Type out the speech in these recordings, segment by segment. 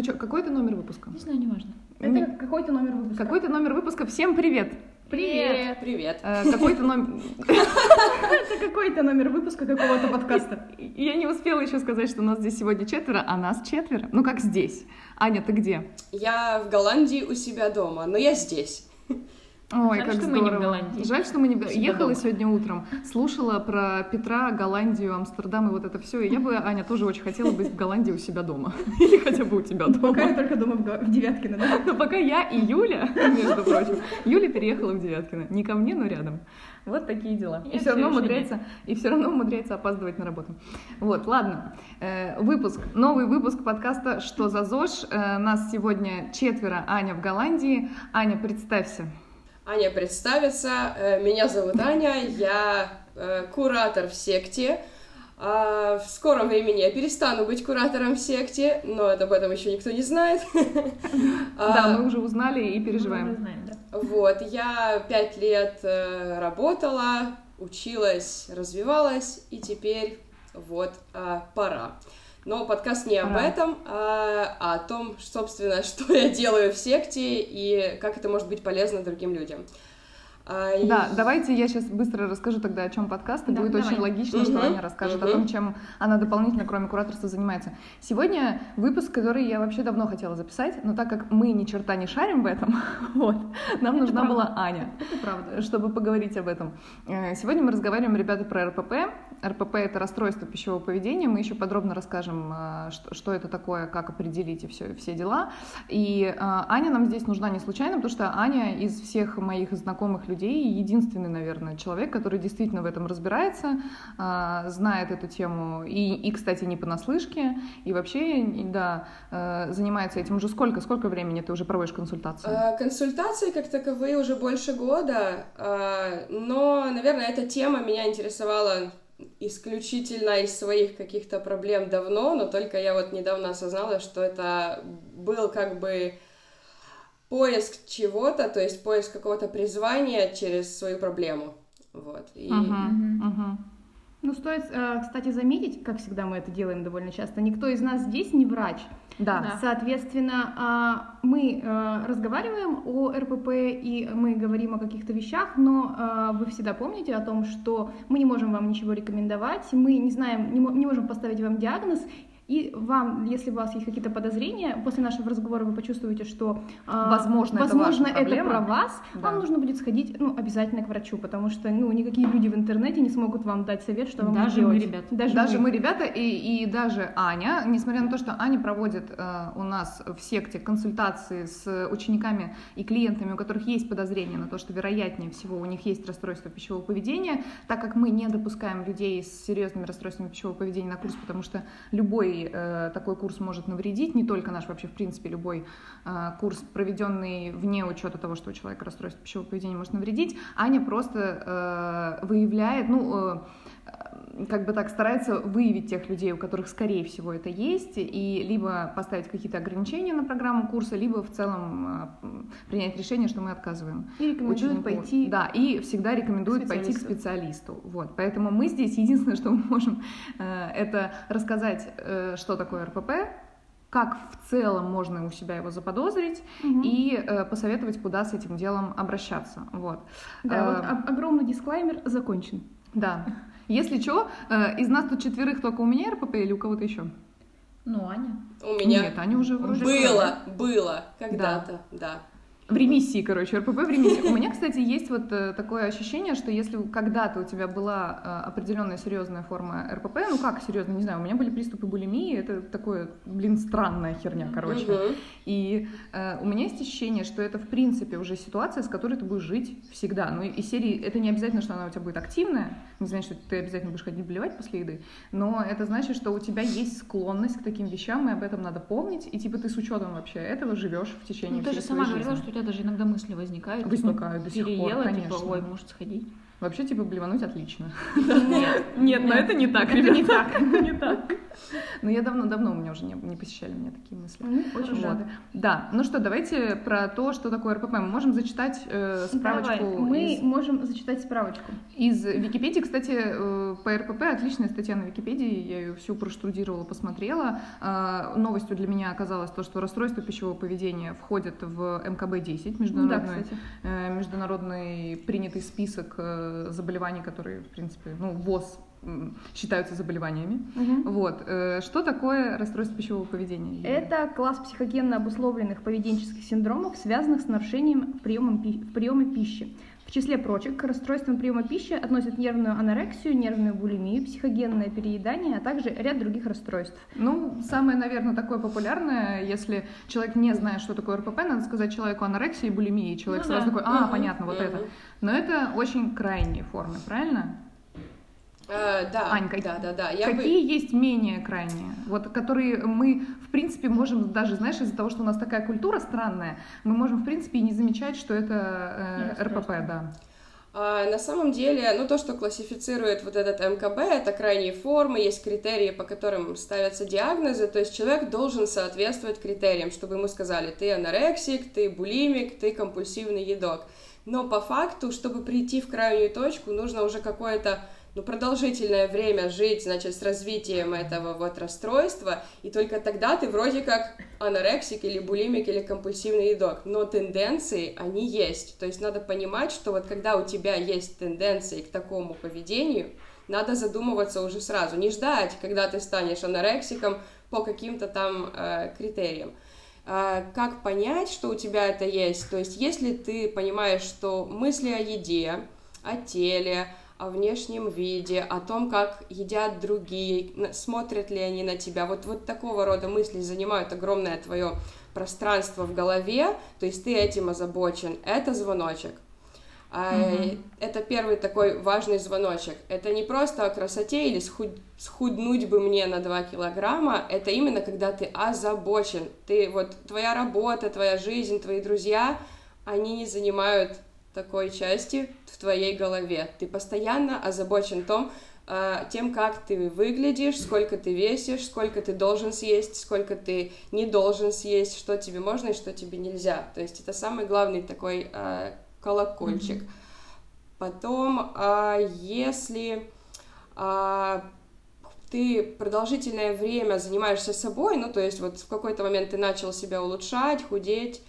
Ну что, какой это номер выпуска? Не знаю, неважно. Это какой-то номер выпуска. Какой-то номер выпуска. Всем привет! Привет! Привет. Э, Какой-то номер... Это какой-то номер выпуска какого-то подкаста. Я не успела еще сказать, что у нас здесь сегодня четверо, а нас четверо. Ну как здесь? Аня, ты где? Я в Голландии у себя дома, но я здесь. Ой, Жаль, как что здорово. мы не в Голландии. Жаль, что мы не в У Г- себя Ехала дома. сегодня утром, слушала про Петра, Голландию, Амстердам и вот это все. И я бы, Аня, тоже очень хотела быть в Голландии у себя дома. Или хотя бы у тебя Пока я дома. только дома в, Девяткино? Но пока я и Юля, между прочим, Юля переехала в Девяткино. Не ко мне, но рядом. Вот такие дела. И все равно умудряется, и все равно умудряется опаздывать на работу. Вот, ладно. Э, выпуск, новый выпуск подкаста «Что за ЗОЖ?». Э, нас сегодня четверо. Аня в Голландии. Аня, представься. Аня представится. Э, Меня зовут Аня, я э, куратор в секте. А В скором времени я перестану быть куратором в секте, но это об этом еще никто не знает. Да, А, мы уже узнали и Мы переживаем. уже знаем, да. Вот, я пять лет э, работала, училась, развивалась, и теперь вот а, пора. Но подкаст не об этом, а о том, собственно, что я делаю в секте и как это может быть полезно другим людям. А, и- Да, давайте я сейчас быстро расскажу тогда, о чем подкаст, и Да, будет давай. очень логично, что Мгм, Аня расскажет о мгм. том, чем она дополнительно, кроме кураторства, занимается. Сегодня выпуск, который я вообще давно хотела записать, но так как мы ни черта не шарим в этом, вот, нам Это нужна правда. была Аня, Это правда. чтобы поговорить об этом. Э, Сегодня мы разговариваем, ребята, про РПП. РПП — это расстройство пищевого поведения. Мы еще подробно расскажем, э, что, что это такое, как определить и все, все дела. И э, Аня нам здесь нужна не случайно, потому что Аня из всех моих знакомых людей единственный, наверное, человек, который действительно в этом разбирается, э, знает эту тему и, и, кстати, не понаслышке, и вообще, да, э, занимается этим уже сколько? Сколько времени ты уже проводишь консультации? А, Консультации как таковые уже больше года, а, но, наверное, эта тема меня интересовала исключительно из своих каких-то проблем давно, но только я вот недавно осознала, что это был как бы поиск чего-то, то есть поиск какого-то призвания через свою проблему. Вот. И... Мгм, мгм. Ну, стоит, э, кстати, заметить, как всегда мы это делаем довольно часто, никто из нас здесь не врач. Да. Да. Соответственно, а, мы э, разговариваем о РПП и мы говорим о каких-то вещах, но э, вы всегда помните о том, что мы не можем вам ничего рекомендовать, мы не знаем, не можем поставить вам диагноз, и вам, если у вас есть какие-то подозрения, после нашего разговора вы почувствуете, что а, Возможно, это возможно, это проблема. про вас, Да. вам нужно будет сходить, ну, обязательно к врачу, потому что, ну, никакие люди в интернете не смогут вам дать совет, что вам Даже мы, делать. ребята. Даже, Даже мы. мы, ребята, и, и даже Аня, несмотря на то, что Аня проводит э, у нас в секте консультации с учениками и клиентами, у которых есть подозрение на то, что вероятнее всего у них есть расстройство пищевого поведения, так как мы не допускаем людей с серьезными расстройствами пищевого поведения на курс, потому что любой э, такой курс может навредить, не только наш, вообще в принципе любой э, курс, проведенный вне учета того, что у человека расстройство пищевого поведения может навредить, Аня просто э, выявляет, ну, как бы так старается выявить тех людей, у которых, скорее всего, это есть, и либо поставить какие-то ограничения на программу курса, либо в целом м, принять решение, что мы отказываем. И рекомендуют ученику. пойти Да, и всегда рекомендуют пойти к специалисту. Вот, поэтому мы здесь единственное, что мы можем, э, это рассказать, э, что такое РПП, как в целом можно у себя его заподозрить Мгм. и э, посоветовать, куда с этим делом обращаться. Вот. Да, вот Э, об- огромный дисклеймер закончен. да. Если что, из нас тут четверых только у меня РПП или у кого-то еще? Ну, Аня. У меня Нет, Аня уже вроде было, было когда-то, да. В ремиссии, короче, РПП в ремиссии. У меня, кстати, есть вот э, такое ощущение, что если когда-то у тебя была э, определенная серьезная форма РПП, ну как серьезно, не знаю, у меня были приступы булимии, это такое, блин, странная херня, короче. Мгм. И э, у меня есть ощущение, что это в принципе уже ситуация, с которой ты будешь жить всегда. Ну и серии, это не обязательно, что она у тебя будет активная, не значит, что ты обязательно будешь ходить блевать после еды, но это значит, что у тебя есть склонность к таким вещам, и об этом надо помнить, и типа ты с учетом вообще этого живешь в течение Ну, ты же всей сама своей говорила, жизни. что у тебя даже иногда мысли возникают. типа, Возникают до сих пор, переела, конечно. типа, ой, может сходить. Вообще, типа, блевануть отлично. Нет, Нет, но это не так, Это не так. Не так. Но я давно-давно у меня уже не, посещали меня такие мысли. Ну, Очень рада. Да, ну что, давайте про то, что такое РПП. Мы можем зачитать э, справочку Мы можем зачитать справочку. из Википедии. Кстати, э, по РПП отличная статья на Википедии, я ее всю проштудировала, посмотрела. Э, Новостью для меня оказалось то, что расстройство пищевого поведения входит в МКБ-10, Ну международный, э, международный принятый список заболеваний, которые, в принципе, ну, ВОЗ считаются заболеваниями. Мгм. Вот. э, Что такое расстройство пищевого поведения? Это класс психогенно обусловленных поведенческих синдромов, связанных с нарушением в приеме пищи. В числе прочих к расстройствам приема пищи относят нервную анорексию, нервную булимию, психогенное переедание, а также ряд других расстройств. Ну, самое, наверное, такое популярное, если человек не знает, что такое РПП, надо сказать человеку анорексия и булимия, и человек Ну сразу да. такой, а, Мгм, понятно, вот мгм. это. Но это очень крайние формы, правильно? А, да, Ань, как- да, да, да. Я бы... Какие есть менее крайние? Вот, которые мы, в принципе, можем даже, знаешь, из-за того, что у нас такая культура странная, мы можем, в принципе, и не замечать, что это э, РПП, Расстройство. да. А, на самом деле, ну то, что классифицирует вот этот МКБ, это крайние формы, есть критерии, по которым ставятся диагнозы, то есть человек должен соответствовать критериям, чтобы ему сказали, ты анорексик, ты булимик, ты компульсивный едок. Но по факту, чтобы прийти в крайнюю точку, нужно уже какое-то ну, продолжительное время жить, значит, с развитием этого вот расстройства, и только тогда ты вроде как анорексик или булимик или компульсивный едок. Но тенденции, они есть. То есть надо понимать, что вот когда у тебя есть тенденции к такому поведению, надо задумываться уже сразу. Не ждать, когда ты станешь анорексиком по каким-то там э, критериям. А, как понять, что у тебя это есть? То есть если ты понимаешь, что мысли о еде, о теле, о внешнем виде, о том, как едят другие, смотрят ли они на тебя. Вот, вот такого рода мысли занимают огромное твое пространство в голове, то есть ты этим озабочен. Это звоночек. Мгм. Это первый такой важный звоночек. Это не просто о красоте или схуд- схуднуть бы мне на 2 килограмма, это именно когда ты озабочен. Ты вот твоя работа, твоя жизнь, твои друзья, они не занимают такой части в твоей голове. Ты постоянно озабочен том, э, тем, как ты выглядишь, сколько ты весишь, сколько ты должен съесть, сколько ты не должен съесть, что тебе можно и что тебе нельзя. То есть это самый главный такой э, колокольчик. Потом, а, если а, ты продолжительное время занимаешься собой, ну, то есть вот в какой-то момент ты начал себя улучшать, худеть,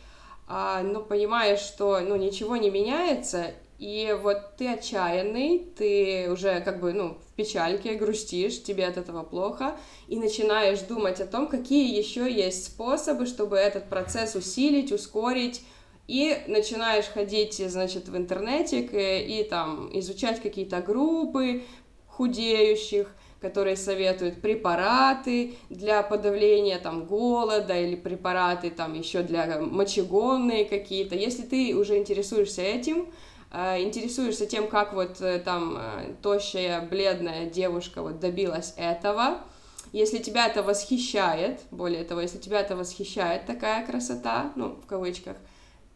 а, но понимаешь, что, ну, ничего не меняется, и вот ты отчаянный, ты уже как бы, ну, в печальке, грустишь, тебе от этого плохо, и начинаешь думать о том, какие еще есть способы, чтобы этот процесс усилить, ускорить, и начинаешь ходить, значит, в интернете и, и там изучать какие-то группы худеющих, которые советуют препараты для подавления там голода или препараты там еще для мочегонные какие-то. Если ты уже интересуешься этим, э, интересуешься тем, как вот э, там э, тощая, бледная девушка вот добилась этого, если тебя это восхищает, более того, если тебя это восхищает такая красота, ну, в кавычках,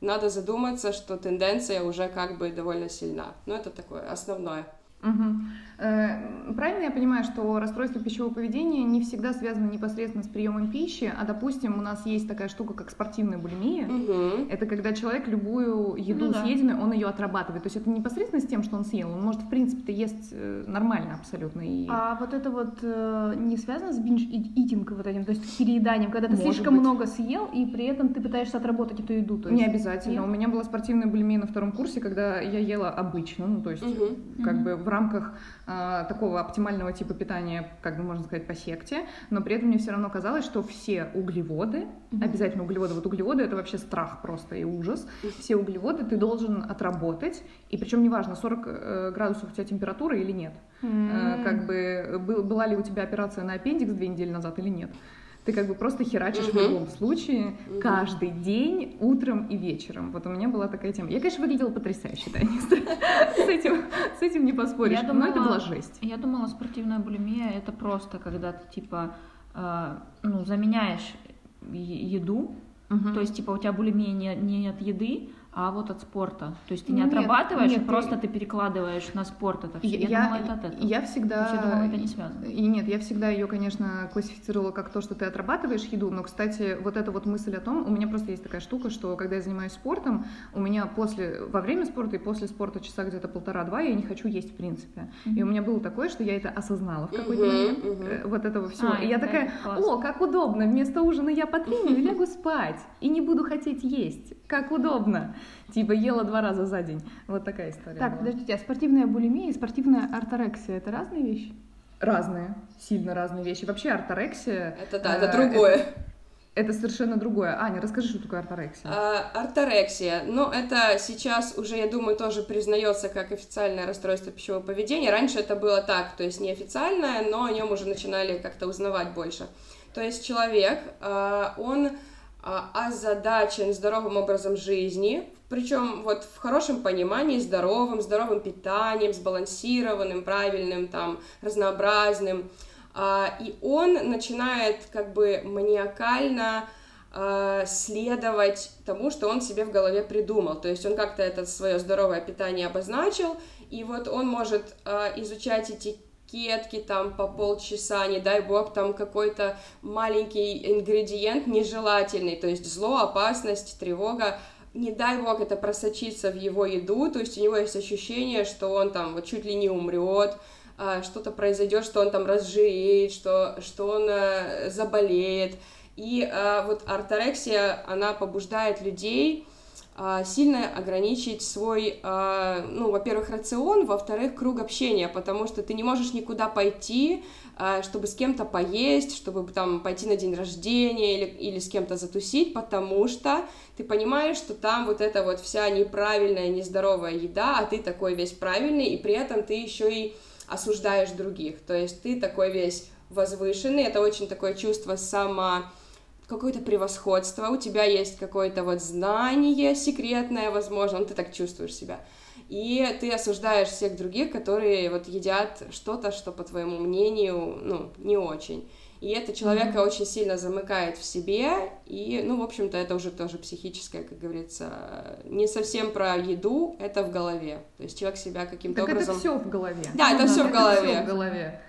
надо задуматься, что тенденция уже как бы довольно сильна. Но это такое основное. Мгм. Э, Правильно я понимаю, что расстройство пищевого поведения не всегда связано непосредственно с приемом пищи, а, допустим, у нас есть такая штука, как спортивная булимия. Мгм. Это когда человек любую еду Ну да. съеденную, он ее отрабатывает. То есть это непосредственно с тем, что он съел. Он может, в принципе-то, есть э, нормально абсолютно. И... А вот это вот э, не связано с бинж-итинг вот этим, то есть перееданием, когда ты Может слишком быть. много съел, и при этом ты пытаешься отработать эту еду. То есть, Не обязательно. нет? У меня была спортивная булимия на втором курсе, когда я ела обычно, ну то есть Мгм. как Мгм. бы в рамках а, такого оптимального типа питания, как бы можно сказать, по секте, но при этом мне все равно казалось, что все углеводы, обязательно углеводы, вот углеводы это вообще страх просто и ужас, все углеводы ты должен отработать, и причем неважно, 40 э, градусов у тебя температура или нет, Э, как бы был- была ли у тебя операция на аппендикс две недели назад или нет. Ты как бы просто херачишь в Мгм. любом случае Мгм. каждый день, утром и вечером. Вот у меня была такая тема. Я, конечно, выглядела потрясающе, Таня. С этим, с этим не поспоришь. Я Но это думала- была жесть. Я думала, спортивная булимия это просто когда ты типа э, ну, заменяешь еду, то есть типа у тебя булимия не, не от еды, а вот от спорта. То есть ты не Нет, отрабатываешь, нет, а ты- просто ты перекладываешь на спорт это все. Я, Я, думала, это от этого. я всегда... То есть я думала, это не связано. И нет, я всегда ее, конечно, классифицировала как то, что ты отрабатываешь еду, но, кстати, вот эта вот мысль о том, у меня просто есть такая штука, что когда я занимаюсь спортом, у меня после, во время спорта и после спорта часа где-то полтора-два я не хочу есть в принципе. И у меня было такое, что я это осознала в какой-то Мгм, момент, э, вот этого всего. А, и я да, такая, о, как удобно, вместо ужина я потреню и лягу спать, и не буду хотеть есть, как удобно. Типа ела два раза за день. Вот такая история Так, была. подождите, а спортивная булимия и спортивная орторексия это разные вещи? Разные, сильно разные вещи. Вообще арторексия... Это да, э, это другое. Это совершенно другое. Аня, расскажи, что такое арторексия. А, орторексия. Ну, это сейчас уже, я думаю, тоже признается как официальное расстройство пищевого поведения. Раньше это было так, то есть неофициальное, но о нем уже начинали как-то узнавать больше. То есть человек, а, он озадачен здоровым образом жизни, причем вот в хорошем понимании здоровым, здоровым питанием, сбалансированным, правильным, там, разнообразным. А, И он начинает как бы маниакально а, следовать тому, что он себе в голове придумал. То есть он как-то это свое здоровое питание обозначил, и вот он может а, изучать этикетки там по полчаса, не дай бог, там какой-то маленький ингредиент нежелательный, то есть зло, опасность, тревога, не дай бог это просочится в его еду, то есть у него есть ощущение, что он там вот чуть ли не умрет, а, что-то произойдет, что он там разжиреет, что, что он э, заболеет. И а, вот орторексия, она побуждает людей сильно ограничить свой, а, ну, во-первых, рацион, во-вторых, круг общения, потому что ты не можешь никуда пойти, а, чтобы с кем-то поесть, чтобы там пойти на день рождения или, или с кем-то затусить, потому что ты понимаешь, что там вот эта вот вся неправильная, нездоровая еда, а ты такой весь правильный, и при этом ты еще и осуждаешь других, то есть ты такой весь возвышенный, это очень такое чувство само какое-то превосходство, у тебя есть какое-то вот знание секретное, возможно, ну, ты так чувствуешь себя. И ты осуждаешь всех других, которые вот едят что-то, что, по твоему мнению, ну, не очень. И это человека mm-hmm. очень сильно замыкает в себе, и, ну, в общем-то, это уже тоже психическое, как говорится, не совсем про еду, это в голове. То есть человек себя каким-то образом... это все в голове. Да, это все в голове. всё в голове.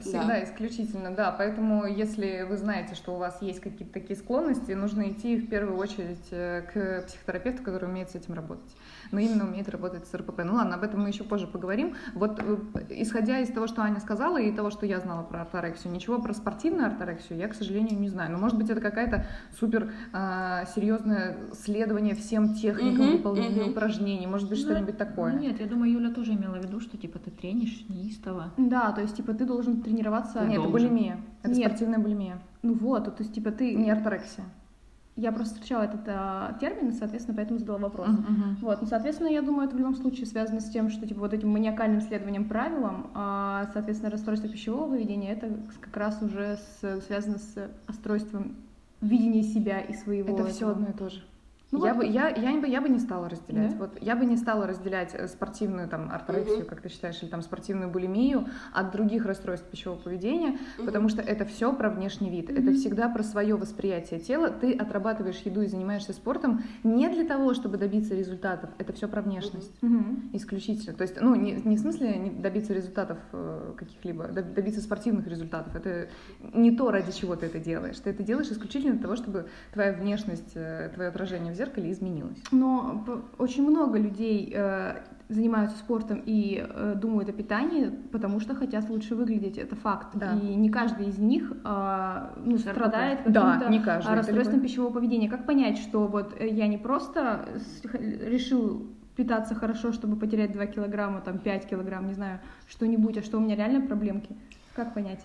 Всегда да. исключительно, да. Поэтому, если вы знаете, что у вас есть какие-то такие склонности, нужно идти в первую очередь э, к психотерапевту, который умеет с этим работать. Но именно умеет работать с РПП. Ну ладно, об этом мы еще позже поговорим. Вот э, исходя из того, что Аня сказала, и того, что я знала про орторексию, ничего про спортивную орторексию я, к сожалению, не знаю. Но может быть это какая-то супер э, серьезное следование всем техникам Мгм, выполнения мгм. упражнений, может быть Ну, что-нибудь такое. Нет, я думаю, Юля тоже имела в виду, что типа ты тренишь неистово. Да, то есть, типа, ты должен тренироваться... Нет, это должен. булимия. Это Нет. спортивная булимия. Ну вот, то есть, типа, ты... Не орторексия. Я просто встречала этот а, термин, и, соответственно, поэтому задала вопрос. Мгм. Вот, ну, соответственно, я думаю, это в любом случае связано с тем, что, типа, вот этим маниакальным следованием правилам, а, соответственно, расстройство пищевого поведения, это как раз уже с- связано с расстройством видения себя и своего... Это все этого. одно и то же. Ну я, вот. бы, я, я, бы, я бы не стала разделять. Да? Вот, я бы не стала разделять э, спортивную там, орторексию, Мгм. как ты считаешь, или там, спортивную булимию от других расстройств пищевого поведения, Мгм. потому что это все про внешний вид. Это Мгм. всегда про свое восприятие тела. Ты отрабатываешь еду и занимаешься спортом не для того, чтобы добиться результатов. Это все про внешность. Мгм. Исключительно. То есть, ну, не, не в смысле не добиться результатов э, каких-либо, доб- добиться спортивных результатов. Это не то, ради чего ты это делаешь. Ты это делаешь исключительно для того, чтобы твоя внешность, э, твое отражение в зеркале изменилось. Но очень много людей э, занимаются спортом и э, думают о питании, потому что хотят лучше выглядеть. Это факт. Да. И не каждый из них э, ну, страдает Да, каким-то не каждый. а, расстройством любой- пищевого поведения. Как понять, что вот э, я не просто решил питаться хорошо, чтобы потерять 2 килограмма, там 5 килограмм, не знаю, что-нибудь, а что у меня реально проблемки? Как понять?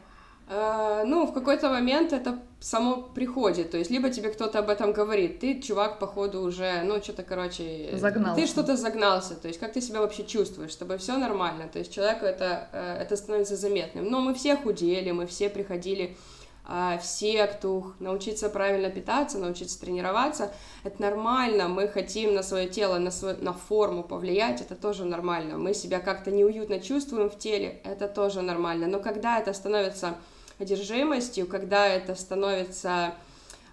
Э, Ну, в какой-то момент это само приходит, то есть либо тебе кто-то об этом говорит, ты, чувак, походу уже, ну, что-то, короче, Загнался. ты что-то загнался, то есть как ты себя вообще чувствуешь, с тобой все нормально, то есть человеку это, э, это становится заметным. Но мы все худели, мы все приходили а, в секту, научиться правильно питаться, научиться тренироваться, это нормально, мы хотим на свое тело, на, свою, на форму повлиять, это тоже нормально, мы себя как-то неуютно чувствуем в теле, это тоже нормально, но когда это становится одержимостью, когда это становится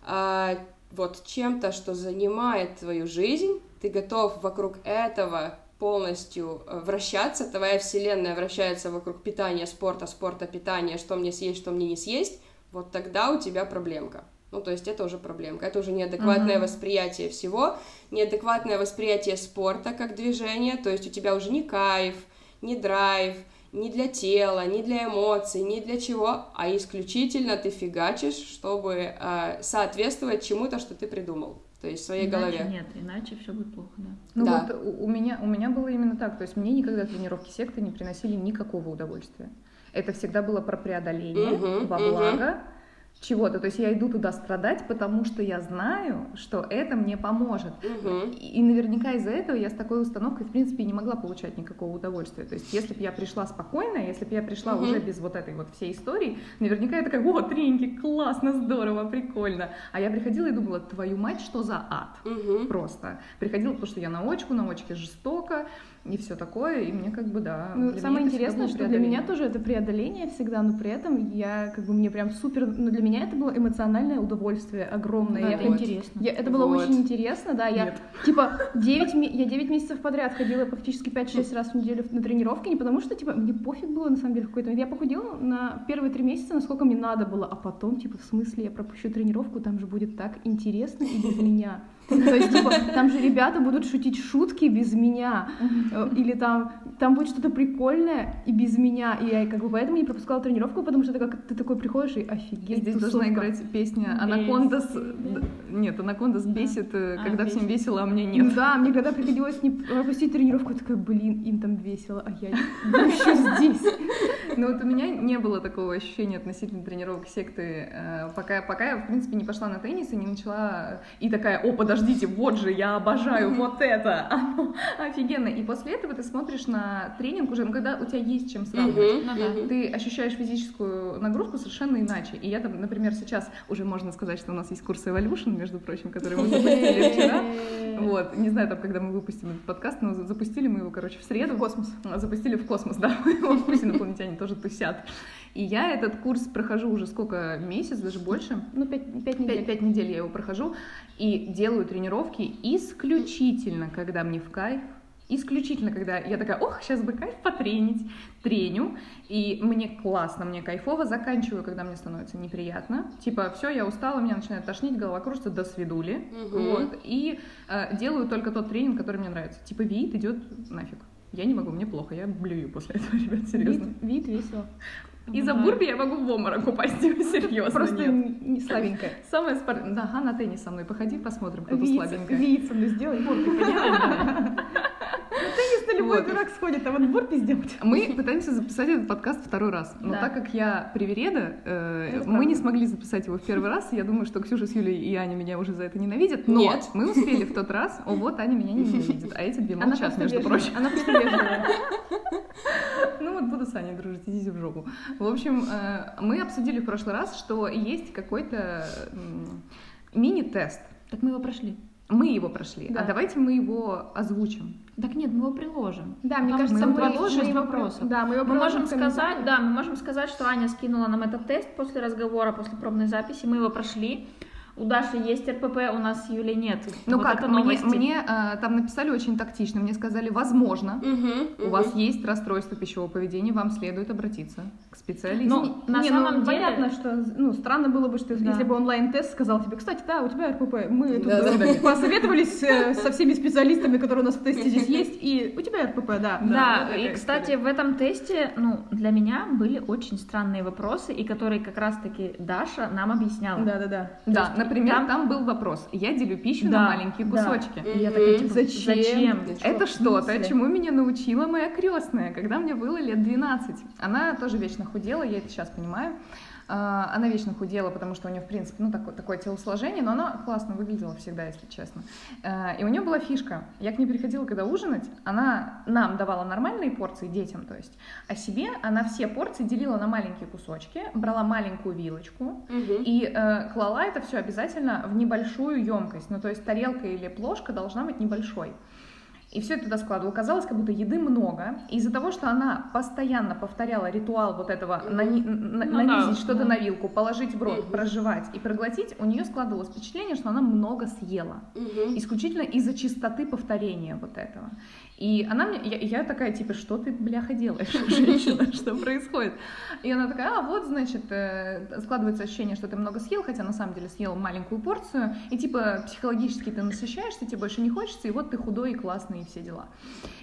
а, вот чем-то, что занимает твою жизнь, ты готов вокруг этого полностью э, вращаться, твоя вселенная вращается вокруг питания, спорта, спорта, питания, что мне съесть, что мне не съесть, вот тогда у тебя проблемка. Ну, то есть это уже проблемка, это уже неадекватное uh-huh. восприятие всего, неадекватное восприятие спорта как движения, то есть у тебя уже не кайф, не драйв, не для тела, не для эмоций, не для чего, а исключительно ты фигачишь, чтобы э, соответствовать чему-то, что ты придумал. То есть в своей иначе голове. Нет, иначе все будет плохо, да. Ну Да. вот у, у меня, у меня было именно так. То есть мне никогда тренировки секты не приносили никакого удовольствия. Это всегда было про преодоление Мгм, во благо чего-то. То есть я иду туда страдать, потому что я знаю, что это мне поможет. Мгм. И и наверняка из-за этого я с такой установкой, в принципе, не могла получать никакого удовольствия. То есть, если бы я пришла спокойно, если бы я пришла Мгм. уже без вот этой вот всей истории, наверняка я такая, о, тренинги, классно, здорово, прикольно. А я приходила и думала, твою мать, что за ад? Мгм. Просто. Приходила, потому что я на очку, на очке жестоко, и все такое, и мне как бы, да. Ну, для самое интересное, что для меня тоже это преодоление всегда, но при этом я как бы мне прям супер, ну для меня это было эмоциональное удовольствие огромное. Да, я это интересно. я- это было Вот. очень интересно, да. Я Нет. типа 9, я 9 месяцев подряд ходила практически 5-6 раз в неделю на тренировки, не потому что типа мне пофиг было на самом деле в какой-то момент. Я похудела на первые три месяца, насколько мне надо было, а потом типа в смысле я пропущу тренировку, там же будет так интересно и без меня. То есть, типа, там же ребята будут шутить шутки без меня. Э, Или там, там будет что-то прикольное и без меня. И я как бы поэтому не пропускала тренировку, потому что ты, как, ты такой приходишь и И офигеть, здесь тусовка. должна играть песня Анакондас. Нет, Анакондас бесит, э, А, когда всем бесит. весело, а мне нет. Да, мне когда приходилось не пропустить тренировку, я такая, блин, им там весело, а я еще здесь. Ну вот у меня не было такого ощущения относительно тренировок секты, э, пока, пока я, в принципе, не пошла на теннис и не начала... И такая, о, подождите, вот же, я обожаю вот это, оно офигенно. И после этого ты смотришь на тренинг уже, ну, когда у тебя есть чем сравнивать. Ну. Ты ощущаешь физическую нагрузку совершенно иначе. И я там, например, сейчас уже можно сказать, что у нас есть курс Evolution, между прочим, который мы запустили вчера. Вот, не знаю, там, когда мы выпустим этот подкаст, но за- запустили мы его, короче, в среду. В космос. А, Запустили в космос, да. Вот Пусть инопланетяне тоже тусят. И я этот курс прохожу уже сколько, месяц, даже больше. Ну, пять, пять Пять, недель. пять недель я его прохожу и делаю тренировки исключительно, когда мне в кайф, исключительно, когда я такая, ох, сейчас бы кайф потренить, треню, и мне классно, мне кайфово, заканчиваю, когда мне становится неприятно, типа, все, я устала, меня начинает тошнить, голова кружится, до свидули, Мгм. вот, и э, делаю только тот тренинг, который мне нравится, типа, вид идет нафиг. Я не могу, мне плохо, я блюю после этого, ребят, серьезно. Вид, вид весело. Из-за бурби я могу в обморок упасть, серьезно, Просто нет. не слабенькая. Самое спор... Да, на теннис со мной походи, посмотрим, кто тут слабенькая. со мной сделай? На теннис-то любой Вот. дурак сходит, а вот бурпи сделать. Мы пытаемся записать этот подкаст второй раз, но Да. так как я привереда, э, мы не смогли записать его в первый раз. Я думаю, что Ксюша с Юлей и Аня меня уже за это ненавидят. Но Нет. мы успели в тот раз. О, вот Аня меня не ненавидит, а эти две молчат, между вежливая. прочим. Она просто вежливая. Ну вот буду с Аней дружить, идите в жопу. В общем, э, мы обсудили в прошлый раз, что есть какой-то мини-тест. Так мы его прошли. Мы его прошли, Да. а давайте мы его озвучим. Так нет, мы его приложим. Да, мне Там кажется, мы мы, приложим его вопросов. Да, мы его Мы можем сказать, да, мы можем сказать, что Аня скинула нам этот тест после разговора, после пробной записи, мы его прошли. У Даши есть РПП, у нас с Юлей нет. Ну Вот как, это мне, новости. мне э, там написали очень тактично, мне сказали, возможно, Мгм. у Мгм. вас есть расстройство пищевого поведения, вам следует обратиться к специалисту. Ну, на не, самом ну, деле... понятно, что ну, странно было бы, что Да. если бы онлайн-тест сказал тебе, кстати, да, у тебя РПП, мы тут Да, да, посоветовались э, со всеми специалистами, которые у нас в тесте здесь есть, и у тебя РПП, да. Да, вот такая и, кстати, в этом тесте, ну, для меня были очень странные вопросы, и которые как раз-таки Даша нам объясняла. Да, да, да. да, например, там- там... был вопрос. Я делю пищу Да, на маленькие да. кусочки. И я такая, типа, Зачем? зачем? Это что-то, чему меня научила моя крестная, когда мне было лет 12. Она тоже вечно худела, я это сейчас понимаю. А, Она вечно худела, потому что у нее, в принципе, ну, такое, такое телосложение, но она классно выглядела всегда, если честно. А, И у нее была фишка. Я к ней приходила, когда ужинать, она нам давала нормальные порции, детям, то есть, а себе она все порции делила на маленькие кусочки, брала маленькую вилочку, Мгм. и э, клала это все обязательно в небольшую емкость. Ну, то есть тарелка или плошка должна быть небольшой. И все это туда складывала. Казалось, как будто еды много. Из-за того, что она постоянно повторяла ритуал вот этого нани- на- Ну нанизить да, что-то да. на вилку, положить в рот, Мгм. прожевать и проглотить, у нее складывалось впечатление, что она много съела. Мгм. Исключительно из-за чистоты повторения вот этого. И она мне, я, я такая, типа, что ты, бляха, делаешь, женщина, что происходит? И она такая, а вот, значит, э, складывается ощущение, что ты много съел, хотя на самом деле съел маленькую порцию, и типа психологически ты насыщаешься, тебе больше не хочется, и вот ты худой и классный, и все дела.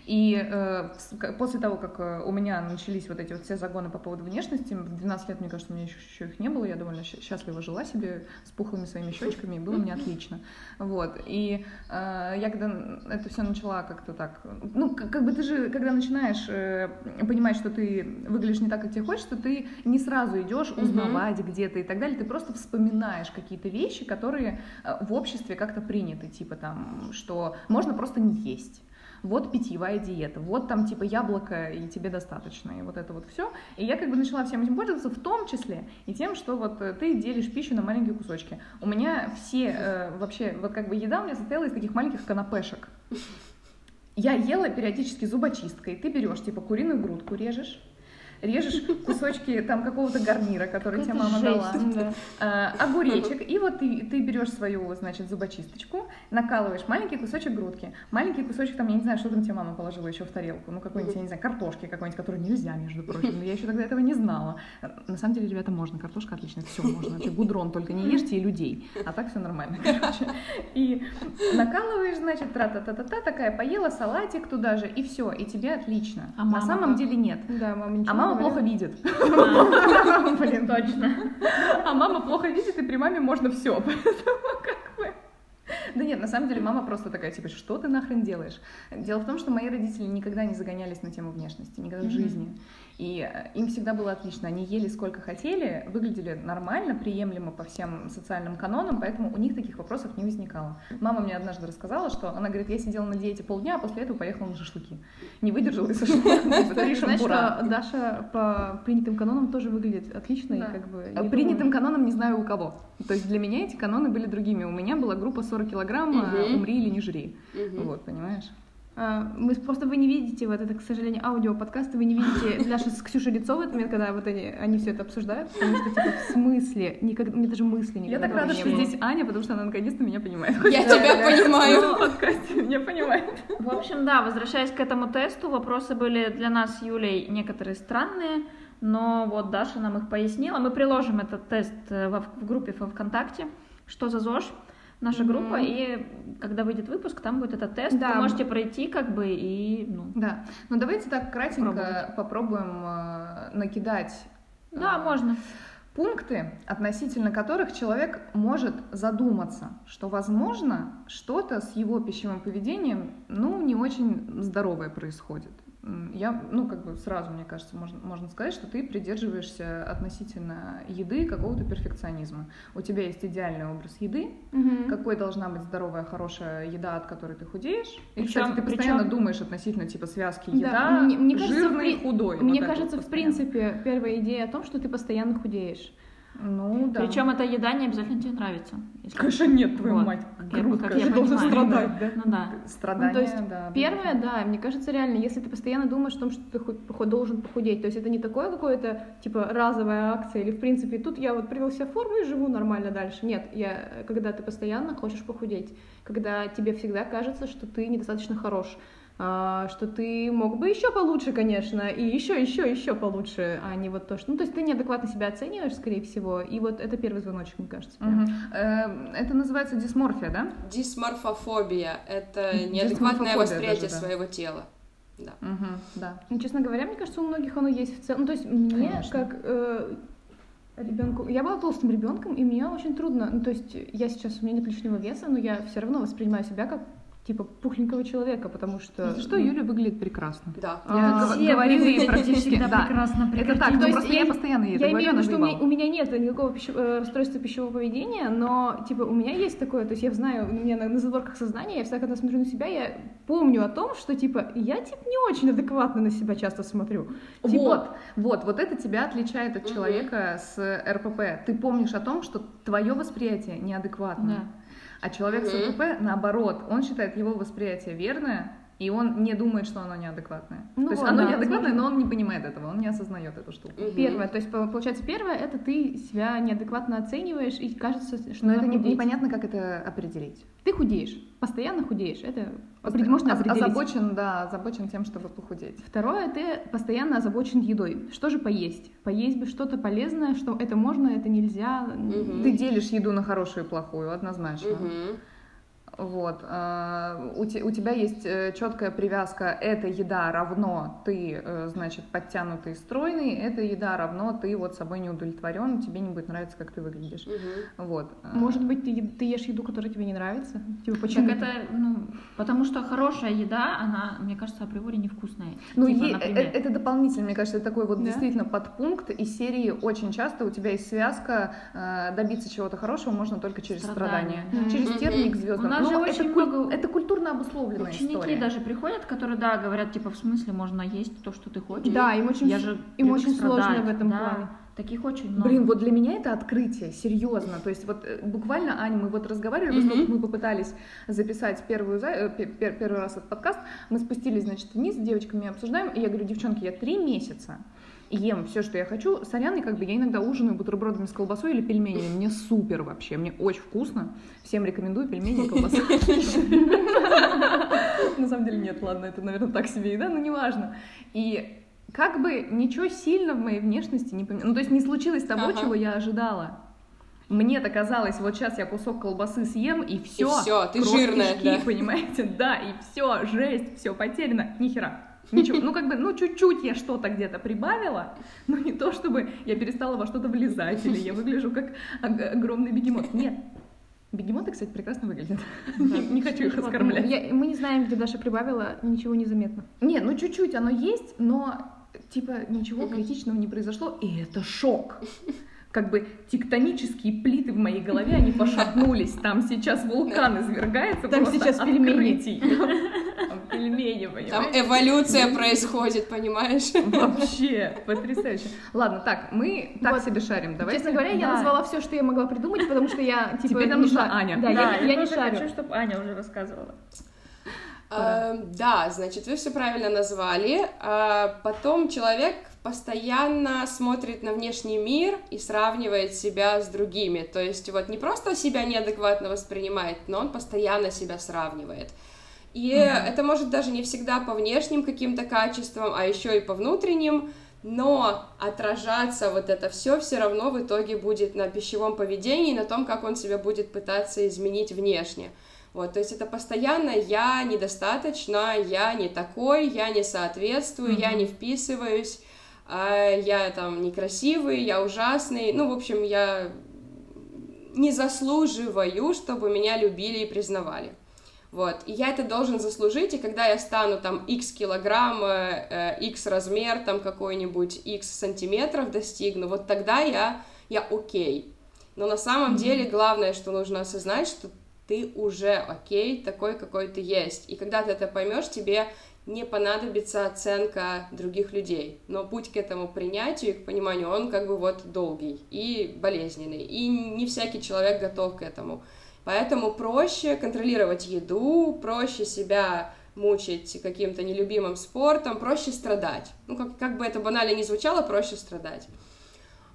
И э, после того, как э, у меня начались вот эти вот все загоны по поводу внешности, в 12 лет, мне кажется, у меня еще, еще их не было, я довольно счастливо жила себе с пухлыми своими щечками, и было мне отлично. Вот. И э, я когда это все начала как-то так, ну, как, как бы ты же, когда начинаешь э, понимать, что ты выглядишь не так, как тебе хочется, ты не сразу идешь узнавать где-то и так далее, ты просто вспоминаешь какие-то вещи, которые э, в обществе как-то приняты, типа там, что можно просто не есть вот питьевая диета, вот там типа яблоко и тебе достаточно, и вот это вот все. И я как бы начала всем этим пользоваться, в том числе и тем, что вот э, ты делишь пищу на маленькие кусочки. У меня все э, вообще, вот как бы еда у меня состояла из таких маленьких канапешек. Я ела периодически зубочисткой. Ты берешь типа куриную грудку, режешь, режешь кусочки там какого-то гарнира, который тебе мама дала. Да. э, огуречек, и вот ты, ты берешь свою, значит, зубочисточку, накалываешь маленький кусочек грудки, маленький кусочек, там, я не знаю, что там тебе мама положила еще в тарелку, ну, какой-нибудь, я не знаю, картошки какой-нибудь, которую нельзя, между прочим, но я еще тогда этого не знала. На самом деле, ребята, можно, картошка отлично, все можно, вообще гудрон, только не ешьте и людей, а так все нормально, короче. И накалываешь, значит, тра-та-та-та-та, такая, поела салатик туда же, и все, и тебе отлично. А На мама самом деле нет. Да, мама ничего А не мама плохо видит. Блин, Точно. а мама плохо видит, и при маме можно все. Да нет, на самом деле мама просто такая, типа, что ты нахрен делаешь? Дело в том, что мои родители никогда не загонялись на тему внешности, никогда в жизни. И э, им всегда было отлично. Они ели сколько хотели, выглядели нормально, приемлемо по всем социальным канонам, поэтому у них таких вопросов не возникало. Мама мне однажды рассказала, что она говорит, я сидела на диете полдня, а после этого поехала на шашлыки. Не выдержала и сошла. Типа, три Знаешь, шампура. что Даша по принятым канонам тоже выглядит отлично и как бы... А Принятым каноном не знаю у кого. То есть для меня эти каноны были другими. У меня была группа 40 килограмм, а, умри или не жри. Вот, понимаешь? А, Мы просто вы не видите вот это, к сожалению, аудиоподкасты, вы не видите Даша с Ксюшей лицо в этот момент, когда вот они, они все это обсуждают, потому что типа в смысле, никогда, мне даже мысли Я никогда так рада, что здесь Аня, потому что она наконец-то меня понимает. Я тебя понимаю. В подкасте меня понимает. В общем, да, возвращаясь к этому тесту, вопросы были для нас с Юлей некоторые странные, но вот Даша нам их пояснила. Мы приложим этот тест э, в группе ВКонтакте, что за ЗОЖ, наша Мгм. группа, и когда выйдет выпуск, там будет этот тест, Да. вы можете пройти как бы и, ну, Да, ну давайте так кратенько Попробовать. попробуем э, накидать да, э, можно. пункты, относительно которых человек может задуматься, что, возможно, что-то с его пищевым поведением, ну, не очень здоровое происходит. Я, ну, как бы сразу, мне кажется, можно, можно сказать, что ты придерживаешься относительно еды какого-то перфекционизма. У тебя есть идеальный образ еды, Мгм. какой должна быть здоровая, хорошая еда, от которой ты худеешь. И, Причём- кстати, ты постоянно причём- думаешь относительно типа связки Да, еда, мне- мне кажется, жирный, при- худой. Мне Вот кажется, вот в принципе, первая идея о том, что ты постоянно худеешь. Ну, да. Причем эта еда не обязательно тебе нравится. если- Конечно, нет, твою Вот. мать. Как я- Грудка как я должна понимаю. страдать, да? Ну да. Страдания, Ну, то есть да. Первое, да, мне кажется, реально, если ты постоянно думаешь о том, что ты должен похудеть, то есть это не такое какое-то, типа, разовая акция, или, в принципе, тут я вот привел себя в форму и живу нормально дальше. Нет, я, когда ты постоянно хочешь похудеть, когда тебе всегда кажется, что ты недостаточно хорош, что ты мог бы еще получше, конечно, и еще, еще, еще получше, а не вот то, что... Ну, то есть ты неадекватно себя оцениваешь, скорее всего, и вот это первый звоночек, мне кажется. Э, Это называется дисморфия, да? Дисморфофобия — это неадекватное восприятие даже, да. своего тела. Да. Мгм, Да. Ну, честно говоря, мне кажется, у многих оно есть в целом. Ну, то есть мне, Конечно. как ребенку, я была толстым ребенком, и мне очень трудно. Ну, то есть я сейчас у меня нет лишнего веса, но я все равно воспринимаю себя как типа пухленького человека, потому что. За что ну, Юля выглядит прекрасно. Да. А, Я гов- Все говорила ей практически, всегда да. прекрасно, Это так, ну То есть просто я я- постоянно ей Я говорю, имею она виду, что у меня, заебала. у меня нет никакого пищев- э, расстройства пищевого поведения, но типа у меня есть такое, то есть я знаю, у меня на, на задворках сознания, я всегда, когда смотрю на себя, я помню о том, что типа я типа не очень адекватно на себя часто смотрю. Типа, Вот, вот, вот это тебя отличает от Мгм. человека с РПП. Ты помнишь о том, что твое восприятие неадекватно. Да. А человек с Мгм. РПП, наоборот, он считает его восприятие верное, и он не думает, что оно неадекватное. Ну то есть оно да, неадекватное, возможно. но он не понимает этого, он не осознает эту штуку. Мгм. Первое, то есть по- получается первое, это ты себя неадекватно оцениваешь и кажется, что Но это не- худеть. непонятно, как это определить. Ты худеешь, постоянно худеешь, это опред- можно определить. Озабочен, да, озабочен тем, чтобы похудеть. Второе, ты постоянно озабочен едой. Что же поесть? Поесть бы что-то полезное, что это можно, это нельзя. Мгм. Ты делишь еду на хорошую и плохую, однозначно. Мгм. Вот. а, У, те- у тебя есть четкая привязка, эта еда равно ты, э, значит, подтянутый и стройный, эта еда равно ты вот собой не удовлетворен, тебе не будет нравиться, как ты выглядишь. Мгм. Вот. Может быть, ты, ты ешь еду, которая тебе не нравится? Типа, почему? Так это, ну, потому что хорошая еда, она, мне кажется, априори невкусная. Ну, Типа, е- например. э- это дополнительно, мне кажется, это такой вот Да? действительно подпункт из серии очень часто у тебя есть связка, э, добиться чего-то хорошего можно только через страдания, Страдания, да. через тернии к звездам. У нас Но же это, очень куль- много это культурно обусловленная Ученики история. даже приходят, которые, да, говорят, типа, в смысле можно есть то, что ты хочешь. Да, им очень, Я же им очень сложно в этом да. плане. Таких очень много. Блин, вот для меня это открытие, серьезно. То есть вот э, буквально, Аня, мы вот разговаривали, как мы попытались записать первую, э, пе- пер- первый раз этот подкаст, мы спустились, значит, вниз с девочками обсуждаем, и я говорю, девчонки, я три месяца ем все, что я хочу. Сорян, и как бы я иногда ужинаю бутербродами с колбасой или пельменями. Мне супер вообще, мне очень вкусно. Всем рекомендую пельмени и колбаса. На самом деле нет, ладно, это, наверное, так себе еда, но неважно. И как бы ничего сильно в моей внешности не поменялось. Ну, то есть не случилось того, Ага. чего я ожидала. Мне-то казалось, вот сейчас я кусок колбасы съем, и все. всё, ты жирная, да. понимаете? Да, и все, жесть, все потеряно. Ни хера. Ничего. Ну, как бы, ну, чуть-чуть я что-то где-то прибавила, но не то, чтобы я перестала во что-то влезать, или я выгляжу как ог- огромный бегемот. Нет. Бегемоты, кстати, прекрасно выглядят. Не не хочу их оскорблять. Я- мы не знаем, где Даша прибавила, ничего не заметно. Не, ну чуть-чуть оно есть, но типа ничего критичного не произошло, и это шок. Как бы тектонические плиты в моей голове, они пошатнулись. Там сейчас вулкан извергается Там сейчас от пельмени. открытий. Там эволюция происходит, понимаешь? Вообще потрясающе. Ладно, так, мы так Вот. себе шарим. Давайте. Честно говоря, я Да. назвала все, что я могла придумать, потому что я типа Теперь нам не нужна Аня. Да, я, я не тоже шарю. хочу, чтобы Аня уже рассказывала. Эм, Да, значит, вы все правильно назвали. А, Потом человек постоянно смотрит на внешний мир и сравнивает себя с другими. То есть вот не просто себя неадекватно воспринимает, но он постоянно себя сравнивает. И это может даже не всегда по внешним каким-то качествам, а еще и по внутренним, но отражаться вот это все все равно в итоге будет на пищевом поведении, на том, как он себя будет пытаться изменить внешне. Вот, то есть это постоянно я недостаточно, я не такой, я не соответствую, я не вписываюсь, а, я там некрасивый, я ужасный, ну, в общем, я не заслуживаю, чтобы меня любили и признавали. Вот, и я это должен заслужить, и когда я стану там x килограмм, э, э, x размер, там какой-нибудь x сантиметров достигну, вот тогда я, я окей. Но на самом деле главное, что нужно осознать, что ты уже окей, такой, какой ты есть. И когда ты это поймешь, тебе не понадобится оценка других людей. Но путь к этому принятию и к пониманию, он как бы вот долгий и болезненный. И не всякий человек готов к этому. Поэтому проще контролировать еду, проще себя мучить каким-то нелюбимым спортом, проще страдать. Ну, как, как бы это банально не звучало, проще страдать.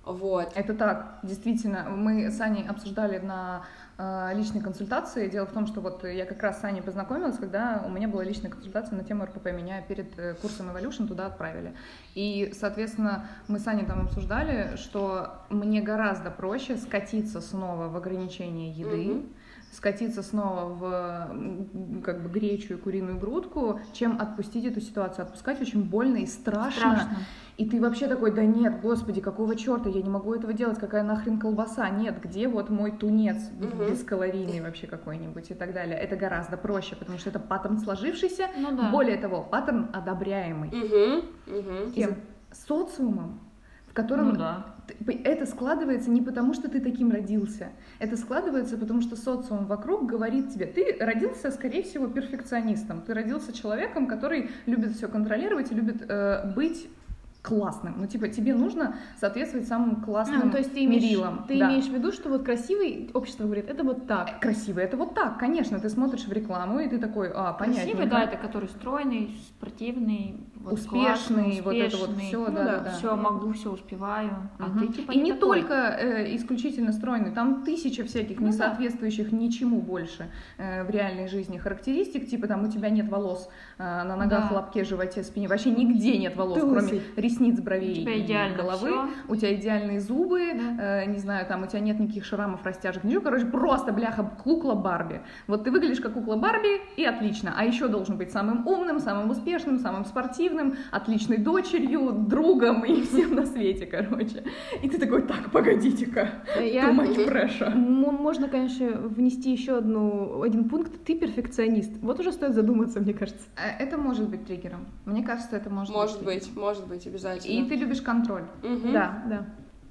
Вот. Это так, действительно. Мы с Аней обсуждали на личной консультации. Дело в том, что вот я как раз с Аней познакомилась, когда у меня была личная консультация на тему РПП. Меня перед э, курсом Evolution туда отправили. И, соответственно, мы с Аней там обсуждали, что мне гораздо проще скатиться снова в ограничение еды, Мгм. Скатиться снова в как бы гречу и куриную грудку, чем отпустить эту ситуацию. Отпускать очень больно и страшно. И ты вообще такой, да нет, господи, какого черта, я не могу этого делать, какая нахрен колбаса, нет, где вот мой тунец Мгм. бескалорийный вообще какой-нибудь и так далее. Это гораздо проще, потому что это паттерн сложившийся, Ну да. более того, паттерн одобряемый Мгм, мгм. тем социумом, в котором Ну да. Это складывается не потому, что ты таким родился. Это складывается потому, что социум вокруг говорит тебе, ты родился, скорее всего, перфекционистом. Ты родился человеком, который любит все контролировать и любит э, быть классным. Ну, типа, тебе нужно соответствовать самым классным А, то есть ты имеешь, мерилам. ты Да. имеешь в виду, что вот красивый, общество говорит, это вот так. Красивый, это вот так, конечно. Ты смотришь в рекламу, и ты такой, а, понятно. Красивый, да, это который стройный, спортивный, вот, Успешный, классный, вот это вот всё, Ну да-да-да. Все могу, все успеваю. А ты типа и не такой. только э, исключительно стройный, там тысяча всяких Ну не да. ничему больше э, в реальной жизни характеристик, типа там у тебя нет волос э, на ногах, Да. лобке, животе, спине, вообще нигде нет волос, Ты кроме ресниц, бровей и головы. всё. У тебя идеальные зубы, Да. э, не знаю, там у тебя нет никаких шрамов, растяжек, ничего, короче, просто бляха кукла Барби. Вот ты выглядишь как кукла Барби и отлично, а еще должен быть самым умным, самым успешным, самым спортивным, отличной дочерью, другом и всем на свете, короче. И ты такой, так, погодите-ка, Я- too much pressure. М- Можно, конечно, внести еще одну, один пункт. Ты перфекционист. Вот уже стоит задуматься, мне кажется. Э, Это может быть триггером. Мне кажется, это может, Может быть. быть, может быть, обязательно. И ты любишь контроль. Мгм. Да, да.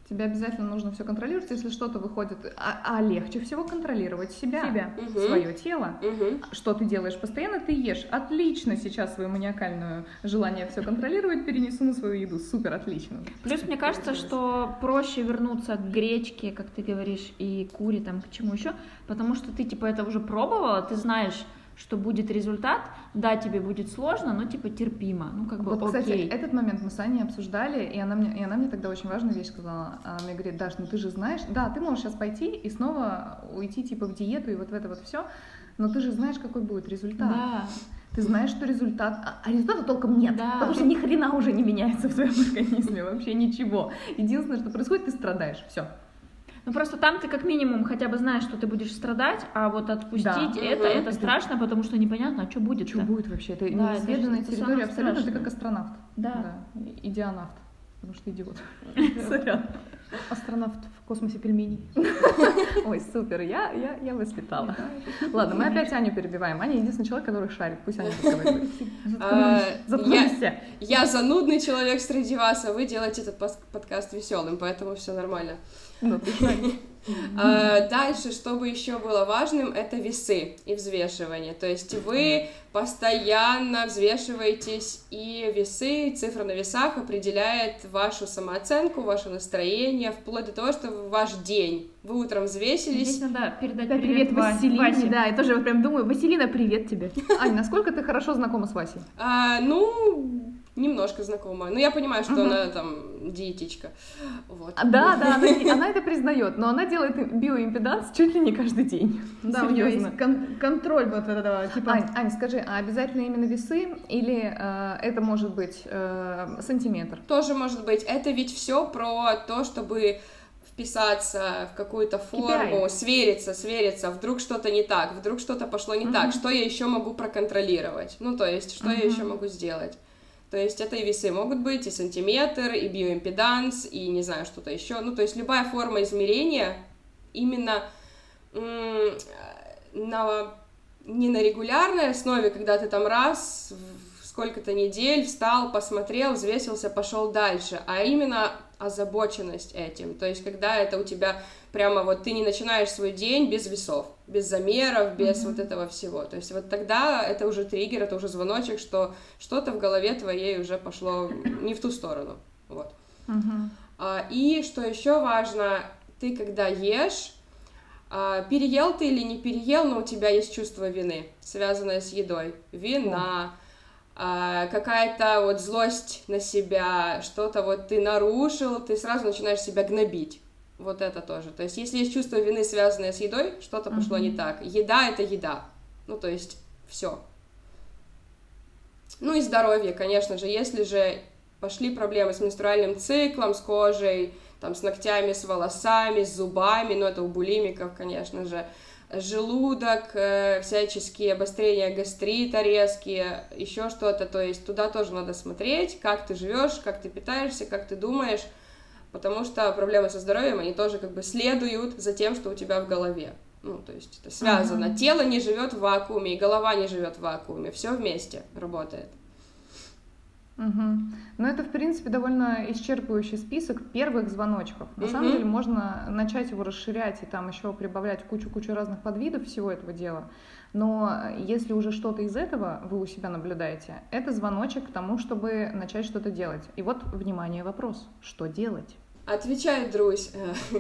Тебе обязательно нужно все контролировать, если что-то выходит. А, а легче всего контролировать себя, Себя. Мгм. свое тело. Мгм. Что ты делаешь постоянно? Ты ешь. Отлично сейчас свое маниакальное желание все контролировать перенесу на свою еду. Супер, отлично. Плюс мне кажется, что проще вернуться к гречке, как ты говоришь, и куре, там, к чему еще, потому что ты, типа, это уже пробовала, ты знаешь, что будет результат, да, тебе будет сложно, но, типа, терпимо, ну, как бы, Вот, кстати, окей. этот момент мы с Аней обсуждали, и она, мне, и она мне тогда очень важную вещь сказала. Она мне говорит, Даш, ну ты же знаешь, да, ты можешь сейчас пойти и снова уйти типа в диету и вот в это вот все, но ты же знаешь, какой будет результат. Да, Ты знаешь, что результат, а, а результата толком нет, Да. потому что ни хрена уже не меняется в твоем организме, вообще ничего. Единственное, что происходит, ты страдаешь, все. Ну, просто там ты как минимум хотя бы знаешь, что ты будешь страдать, а вот отпустить Да. это, Мгм. это страшно, потому что непонятно, а что будет Что будет вообще? Это Да, неизведанная территория абсолютно, ты страшное. как астронавт. Да. И идионавт, потому что идиот. Сорян. Астронавт в космосе пельменей. Ой, супер, я, я, я воспитала. Ладно, мы опять Аню перебиваем. Аня единственный человек, который шарит. Пусть Аня разговаривает. А, Заткнулись. Я занудный человек среди вас, а вы делаете этот подкаст веселым, поэтому все нормально. Ну. А, Дальше, что бы еще было важным, это весы и взвешивание. То есть вы постоянно взвешиваетесь, и весы, цифра на весах определяет вашу самооценку, ваше настроение, вплоть до того, что ваш день вы утром Здесь взвесились. надо передать Да, привет, привет, Ва- Василине. Васе. Да, я тоже вот прям думаю, Василина, привет тебе. Ань, насколько ты хорошо знакома с Васей? А, ну, немножко знакомая. Ну, я понимаю, что Мгм. она там диетичка. Вот. А, Да, да, она, она это признает, но она делает биоимпеданс чуть ли не каждый день. Да, у нее Серьезно. есть кон- контроль вот этого, типа... Ань, Ань, скажи, а обязательно именно весы или э, это может быть э, сантиметр? Тоже может быть. Это ведь все про то, чтобы вписаться в какую-то форму, KPI. свериться, свериться, вдруг что-то не так, вдруг что-то пошло не так, Мгм. что я еще могу проконтролировать, ну то есть, что я Мгм. еще могу сделать. То есть это и весы могут быть, и сантиметр, и биоимпеданс, и не знаю, что-то еще. Ну, то есть любая форма измерения именно м, на, не на регулярной основе, когда ты там раз в сколько-то недель встал, посмотрел, взвесился, пошел дальше, а именно озабоченность этим. То есть когда это у тебя прямо вот ты не начинаешь свой день без весов, без замеров, без Мгм. вот этого всего. То есть вот тогда это уже триггер, это уже звоночек, что что-то в голове твоей уже пошло не в ту сторону. Вот. А, И что еще важно, ты когда ешь, а, переел ты или не переел, но у тебя есть чувство вины, связанное с едой. Вина, а, какая-то вот злость на себя, что-то вот ты нарушил, ты сразу начинаешь себя гнобить. Вот это тоже. То есть, если есть чувство вины, связанное с едой, что-то пошло не так. Еда это еда. Ну, то есть, все. Ну и здоровье, конечно же. Если же пошли проблемы с менструальным циклом, с кожей, там, с ногтями, с волосами, с зубами, ну, это у булимиков, конечно же, желудок, э, всяческие обострения гастрита резкие, еще что-то, то есть туда тоже надо смотреть, как ты живешь, как ты питаешься, как ты думаешь, потому что проблемы со здоровьем, они тоже как бы следуют за тем, что у тебя в голове. Ну, то есть это связано. Мгм. Тело не живет в вакууме, и голова не живет в вакууме. Все вместе работает. Угу. Ну, это, в принципе, довольно исчерпывающий список первых звоночков. На угу. самом деле можно начать его расширять и там еще прибавлять кучу-кучу разных подвидов всего этого дела. Но если уже что-то из этого вы у себя наблюдаете, это звоночек к тому, чтобы начать что-то делать. И вот, внимание, вопрос. Что делать? Отвечает Друзь,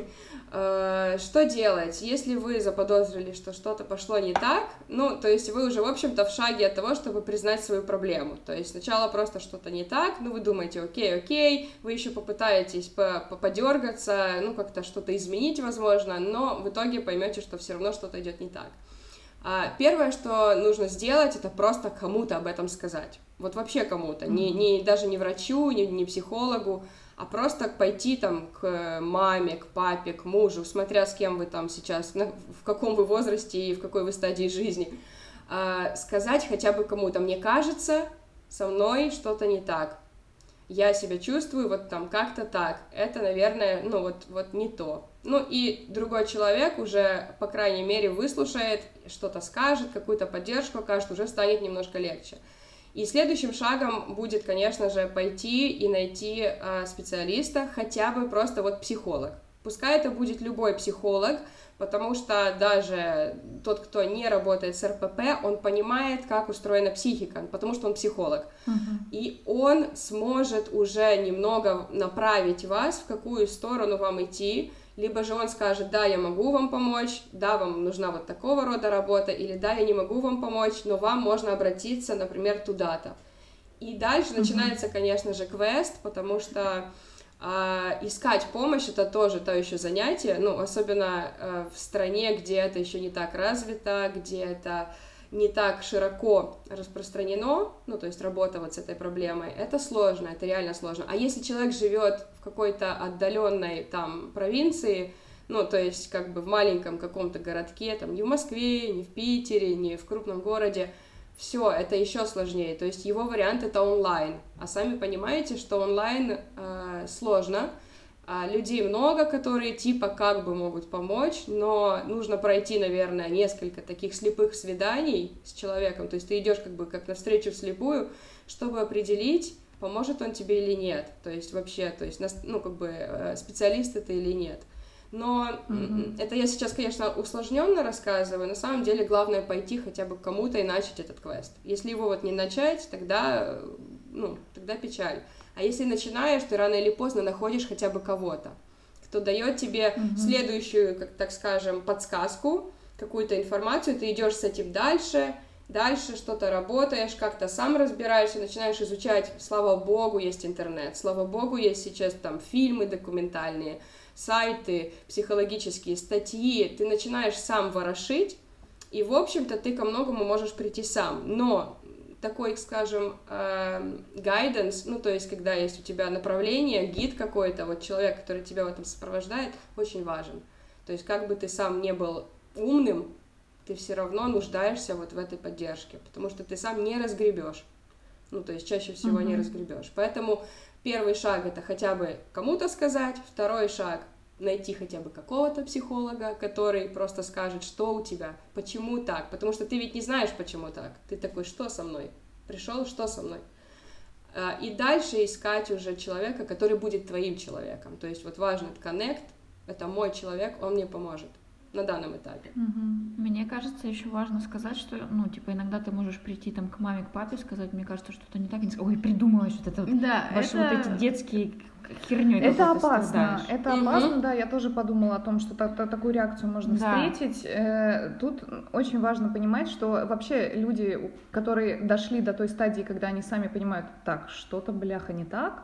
э, что делать, если вы заподозрили, что что-то пошло не так, ну, то есть вы уже, в общем-то, в шаге от того, чтобы признать свою проблему, то есть сначала просто что-то не так, ну, вы думаете, окей, окей, вы еще попытаетесь подергаться, ну, как-то что-то изменить, возможно, но в итоге поймете, что все равно что-то идет не так. А первое, что нужно сделать, это просто кому-то об этом сказать. Вот вообще кому-то, не, не, даже не врачу, не, не психологу, а просто пойти там к маме, к папе, к мужу, смотря с кем вы там сейчас, в каком вы возрасте и в какой вы стадии жизни, а, сказать хотя бы кому-то, мне кажется, со мной что-то не так, я себя чувствую вот там как-то так, это, наверное, ну вот, вот не то. Ну и другой человек уже, по крайней мере, выслушает, что-то скажет, какую-то поддержку окажет, уже станет немножко легче. И следующим шагом будет, конечно же, пойти и найти э, специалиста, хотя бы просто вот психолог. Пускай это будет любой психолог, потому что даже тот, кто не работает с РПП, он понимает, как устроена психика, потому что он психолог. Uh-huh. И он сможет уже немного направить вас, в какую сторону вам идти, либо же он скажет, да, я могу вам помочь, да, вам нужна вот такого рода работа, или да, я не могу вам помочь, но вам можно обратиться, например, туда-то. И дальше mm-hmm. начинается, конечно же, квест, потому что э, искать помощь это тоже то еще занятие, ну, особенно э, в стране, где это еще не так развито, где это не так широко распространено, ну, то есть работа вот с этой проблемой, это сложно, это реально сложно. А если человек живет в какой-то отдаленной там провинции, ну, то есть как бы в маленьком каком-то городке, там, не в Москве, не в Питере, не в крупном городе, все, это еще сложнее. То есть его вариант это онлайн. А сами понимаете, что онлайн э, сложно, людей много, которые типа как бы могут помочь, но нужно пройти, наверное, несколько таких слепых свиданий с человеком, то есть ты идешь как бы как навстречу вслепую, чтобы определить, поможет он тебе или нет, то есть вообще, то есть, ну, как бы э, специалист это или нет. Но mm-hmm. это я сейчас, конечно, усложненно рассказываю. На самом деле главное пойти хотя бы к кому-то и начать этот квест. Если его вот не начать, тогда, ну, тогда печаль. А если начинаешь, ты рано или поздно находишь хотя бы кого-то, кто дает тебе угу. следующую, как так скажем, подсказку, какую-то информацию, ты идешь с этим дальше, дальше что-то работаешь, как-то сам разбираешься, начинаешь изучать, слава богу, есть интернет, слава богу, есть сейчас там фильмы документальные, сайты, психологические статьи, ты начинаешь сам ворошить, и, в общем-то, ты ко многому можешь прийти сам. Но такой, скажем, гайденс, ну, то есть, когда есть у тебя направление, гид какой-то, вот человек, который тебя в этом сопровождает, очень важен. То есть, как бы ты сам не был умным, ты все равно нуждаешься вот в этой поддержке, потому что ты сам не разгребешь. Ну, то есть, чаще всего mm-hmm. не разгребешь. Поэтому первый шаг это хотя бы кому-то сказать, второй шаг найти хотя бы какого-то психолога, который просто скажет, что у тебя, почему так, потому что ты ведь не знаешь, почему так. Ты такой, что со мной? Пришел, что со мной? А, и дальше искать уже человека, который будет твоим человеком. То есть вот важно коннект, это мой человек, он мне поможет на данном этапе. Угу. Мне кажется, еще важно сказать, что, ну, типа, иногда ты можешь прийти там к маме, к папе, сказать, мне кажется, что-то не так, и не сказать, ой, придумала что-то, вот, да, ваши это... вот эти детские херней. Это опасно. Это угу. опасно, да. Я тоже подумала о том, что та, та, такую реакцию можно да. встретить. Э, тут очень важно понимать, что вообще люди, которые дошли до той стадии, когда они сами понимают, так, что-то, бляха, не так,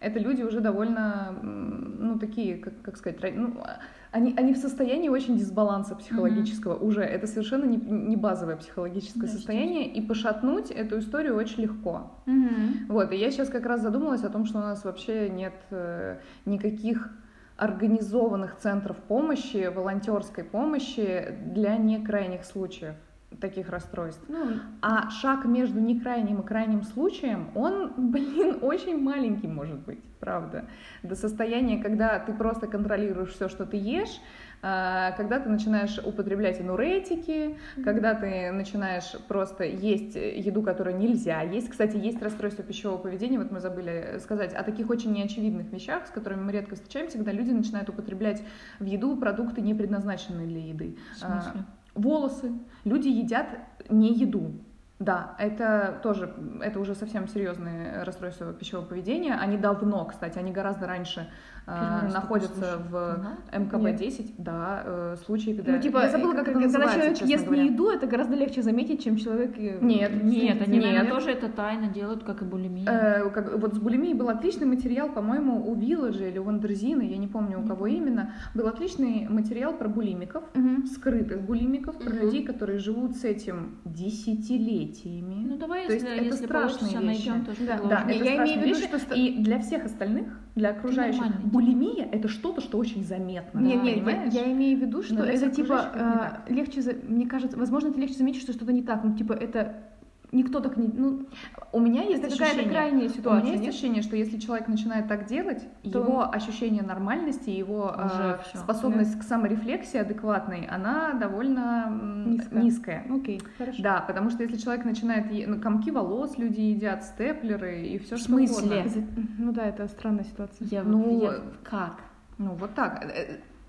это люди уже довольно, ну, такие, как, как сказать, ну, они, они в состоянии очень дисбаланса психологического mm-hmm. уже. Это совершенно не, не базовое психологическое да, состояние, и пошатнуть эту историю очень легко. Mm-hmm. Вот, и я сейчас как раз задумалась о том, что у нас вообще нет э, никаких организованных центров помощи, волонтерской помощи для некрайних случаев таких расстройств. Ну, а шаг между некрайним и крайним случаем, он, блин, очень маленький может быть, правда. До состояния, когда ты просто контролируешь все, что ты ешь, А, когда ты начинаешь употреблять энуретики, когда ты начинаешь просто есть еду, которую нельзя есть. Кстати, есть расстройство пищевого поведения, вот мы забыли сказать о таких очень неочевидных вещах, с которыми мы редко встречаемся, когда люди начинают употреблять в еду продукты, не предназначенные для еды. В смысле? Волосы. Люди едят не еду. Да, это тоже, это уже совсем серьезные расстройства пищевого поведения. Они давно, кстати, они гораздо раньше Первый раз находятся в Ага. МКБ-10. Да, э, случаи, когда... Ну, типа, Я забыла, как это когда называется, человек честно ест говоря. не еду, это гораздо легче заметить, чем человек... Нет, Нет, они, Нет. наверное, тоже это тайно делают, как и булимия. Э, как- вот с булимией был отличный материал, по-моему, у Вилладжа или у Вандерзина, я не помню, у кого именно. Был отличный материал про булимиков, Мгм. скрытых булимиков, про Мгм. людей, которые живут с этим десятилетиями. Ну давай, То если, есть это если страшные вещи. найдем тоже Да. Да, Я это имею в виду, что И для всех остальных, для окружающих, нормальный. булимия это что-то, что очень заметно. Не, да, не, я, понимаешь? я имею в виду, что Но это типа это э, легче, мне кажется, возможно, это легче заметить, что что-то не так, ну типа это никто так не, ну У меня есть это какая-то ощущение, крайняя у ситуация. меня есть нет? ощущение, что если человек начинает так делать, То- его ощущение нормальности, его э, способность к саморефлексии адекватной, она довольно Низкая. низкая. Окей, хорошо. Да, потому что если человек начинает е- ну, комки волос, люди едят степлеры и все В что смысле? угодно. За- Ну да, это странная ситуация. Я, Ну, я- как? Ну, вот так.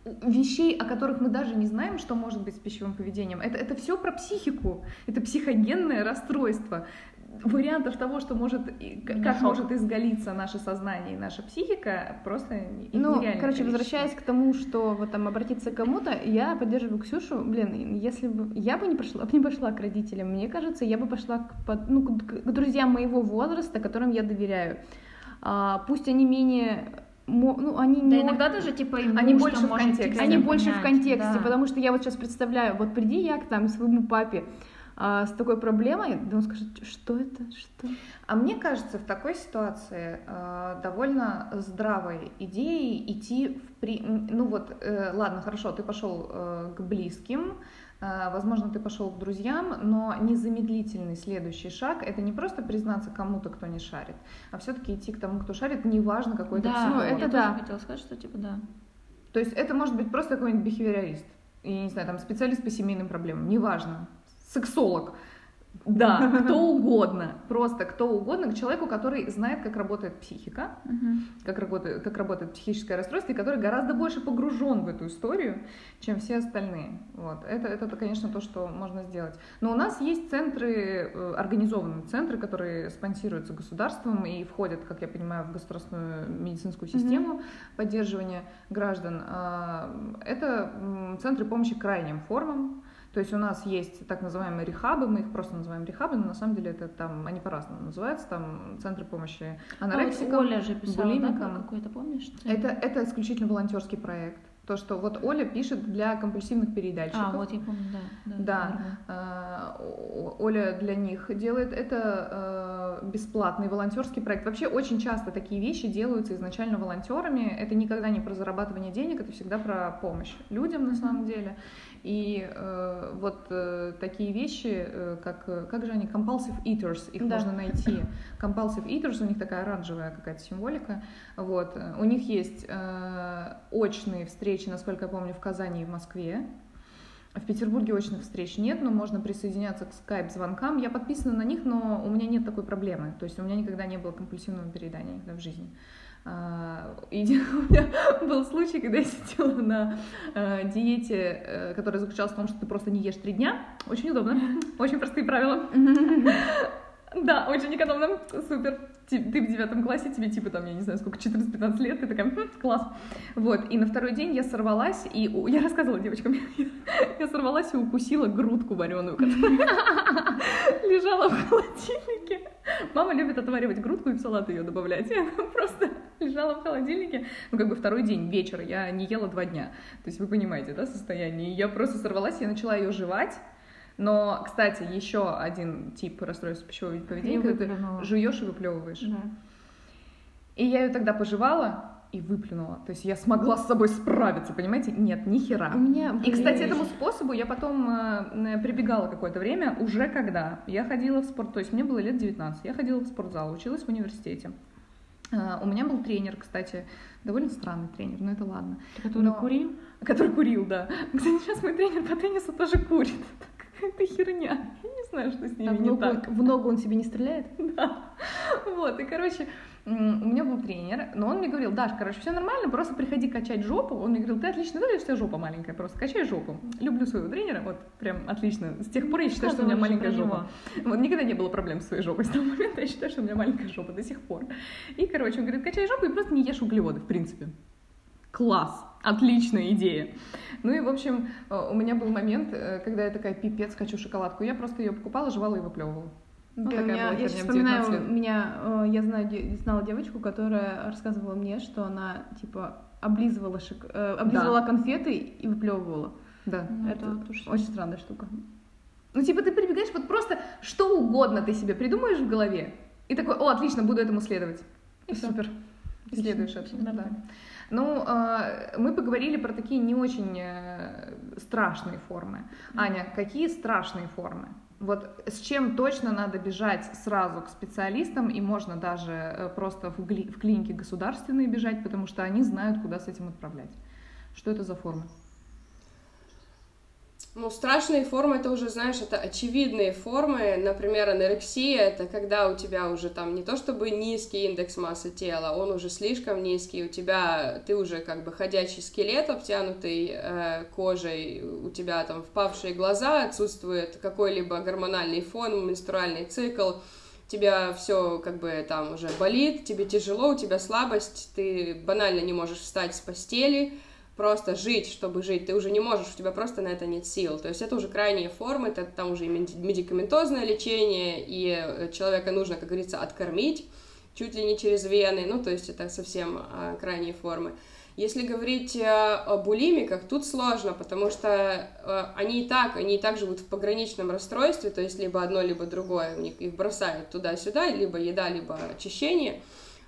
Вещей, о которых мы даже не знаем, что может быть с пищевым поведением, это, это все про психику. Это психогенное расстройство. Вариантов того, что может, как шок. может изгалиться наше сознание и наша психика, просто Ну, нереальное короче, количество. возвращаясь к тому, что вот там обратиться к кому-то, я поддерживаю Ксюшу. Блин, если бы я бы не пошла, не пошла к родителям, мне кажется, я бы пошла к, ну, к, друзьям моего возраста, которым я доверяю. А, пусть они менее, ну, они Да не иногда даже типа им Они больше в контексте. Они понять, больше в контексте, да. потому что я вот сейчас представляю, вот приди я к там своему папе а, с такой проблемой, да он скажет, что это, что? А мне кажется, в такой ситуации э, довольно здравой идеей идти в при... Ну вот, э, ладно, хорошо, ты пошел э, к близким, возможно, ты пошел к друзьям, но незамедлительный следующий шаг это не просто признаться кому-то, кто не шарит, а все-таки идти к тому, кто шарит, неважно какой это Да, психолог. это я да. тоже хотела сказать, что типа да. То есть это может быть просто какой-нибудь бихевиорист, я не знаю, там специалист по семейным проблемам, неважно, сексолог, да, кто угодно, просто кто угодно, к человеку, который знает, как работает психика, как работает, как работает психическое расстройство, и который гораздо больше погружен в эту историю, чем все остальные. Вот. Это, это, конечно, то, что можно сделать. Но у нас есть центры, э, организованные центры, которые спонсируются государством и входят, как я понимаю, в государственную медицинскую систему поддерживания граждан. А, Это центры помощи крайним формам. То есть у нас есть так называемые рехабы, мы их просто называем рехабы, но на самом деле это там, они по-разному называются, там центры помощи А вот анорексикам, Оля же писала, да, булимикам. про какой-то, помнишь? Это, это исключительно волонтерский проект. То, что вот Оля пишет для компульсивных переедальщиков. А, вот я помню, да. Да. Да. А, Оля для них делает это э, бесплатный волонтерский проект. Вообще очень часто такие вещи делаются изначально волонтерами. Это никогда не про зарабатывание денег, это всегда про помощь людям на самом деле. И э, вот э, такие вещи, э, как э, как же они, compulsive eaters, их Да. можно найти. Compulsive eaters, у них такая оранжевая какая-то символика. Вот. У них есть э, очные встречи, насколько я помню, в Казани и в Москве. В Петербурге очных встреч нет, но можно присоединяться к скайп-звонкам. Я подписана на них, но у меня нет такой проблемы. То есть у меня никогда не было компульсивного переедания никогда в жизни. И у меня был случай, когда я сидела на э, диете, э, которая заключалась в том, что ты просто не ешь три дня. Очень удобно, очень простые правила. Да, очень экономно, супер. Ты в девятом классе, тебе типа там, я не знаю, сколько, 14-15 лет, ты такая, «Хм, класс. Вот, и на второй день я сорвалась, и я рассказывала девочкам, я сорвалась и укусила грудку вареную, которая лежала в холодильнике. Мама любит отваривать грудку и в салат ее добавлять. Она просто лежала в холодильнике. Ну, как бы второй день, вечер. Я не ела два дня. То есть вы понимаете, да, состояние. Я просто сорвалась, я начала ее жевать. Но, кстати, еще один тип расстройства пищевого поведения, когда ты жуешь и выплевываешь. Да. И я ее тогда пожевала и выплюнула. То есть я смогла с собой справиться, понимаете? Нет, ни хера. У меня И, кстати, этому способу я потом э, прибегала какое-то время, уже когда я ходила в спорт, то есть мне было лет 19, я ходила в спортзал, училась в университете. А, у меня был тренер, кстати, довольно странный тренер, но это ладно. Который но... курил? Который курил, да. Кстати, сейчас мой тренер по теннису тоже курит. Какая-то херня. Я не знаю, что с ним а не ногу, так. В ногу он себе не стреляет? Да. Вот, и, короче, у меня был тренер, но он мне говорил, Даш, короче, все нормально, просто приходи качать жопу. Он мне говорил, ты отлично выглядишь, у тебя жопа маленькая, просто качай жопу. Люблю своего тренера, вот прям отлично. С тех пор я считаю, что у меня маленькая жопа. Вот никогда не было проблем с своей жопой. С того момента я считаю, что у меня маленькая жопа до сих пор. И, короче, он говорит, качай жопу и просто не ешь углеводы, в принципе. Класс, отличная идея. Ну и, в общем, э, у меня был момент, э, когда я такая, пипец, хочу шоколадку. Я просто ее покупала, жевала и выплевывала. Ну, да, меня, я сейчас вспоминаю, меня, э, я знаю, знала девочку, которая рассказывала мне, что она, типа, облизывала, шик, облизывала да. конфеты и выплевывала. Да. Ну, это да, очень странная штука. Ну, типа, ты прибегаешь, вот просто что угодно ты себе придумаешь в голове, и такой, о, отлично, буду этому следовать. И супер. Следуешь этому, да. да. Ну, э, мы поговорили про такие не очень э, страшные формы. Аня, какие страшные формы? Вот с чем точно надо бежать сразу к специалистам, и можно даже э, просто в, гли- в клинике государственные бежать, потому что они знают, куда с этим отправлять. Что это за форма? Ну, страшные формы, это уже, знаешь, это очевидные формы. Например, анорексия, это когда у тебя уже там не то чтобы низкий индекс массы тела, он уже слишком низкий, у тебя, ты уже как бы ходячий скелет, обтянутый э, кожей, у тебя там впавшие глаза, отсутствует какой-либо гормональный фон, менструальный цикл, тебя все как бы там уже болит, тебе тяжело, у тебя слабость, ты банально не можешь встать с постели, просто жить, чтобы жить, ты уже не можешь, у тебя просто на это нет сил. То есть это уже крайние формы, это там уже и медикаментозное лечение, и э, человека нужно, как говорится, откормить чуть ли не через вены, ну, то есть это совсем а, крайние формы. Если говорить а, о булимиках, тут сложно, потому что а, они и так, они и так живут в пограничном расстройстве, то есть либо одно, либо другое, у них их бросают туда-сюда, либо еда, либо очищение.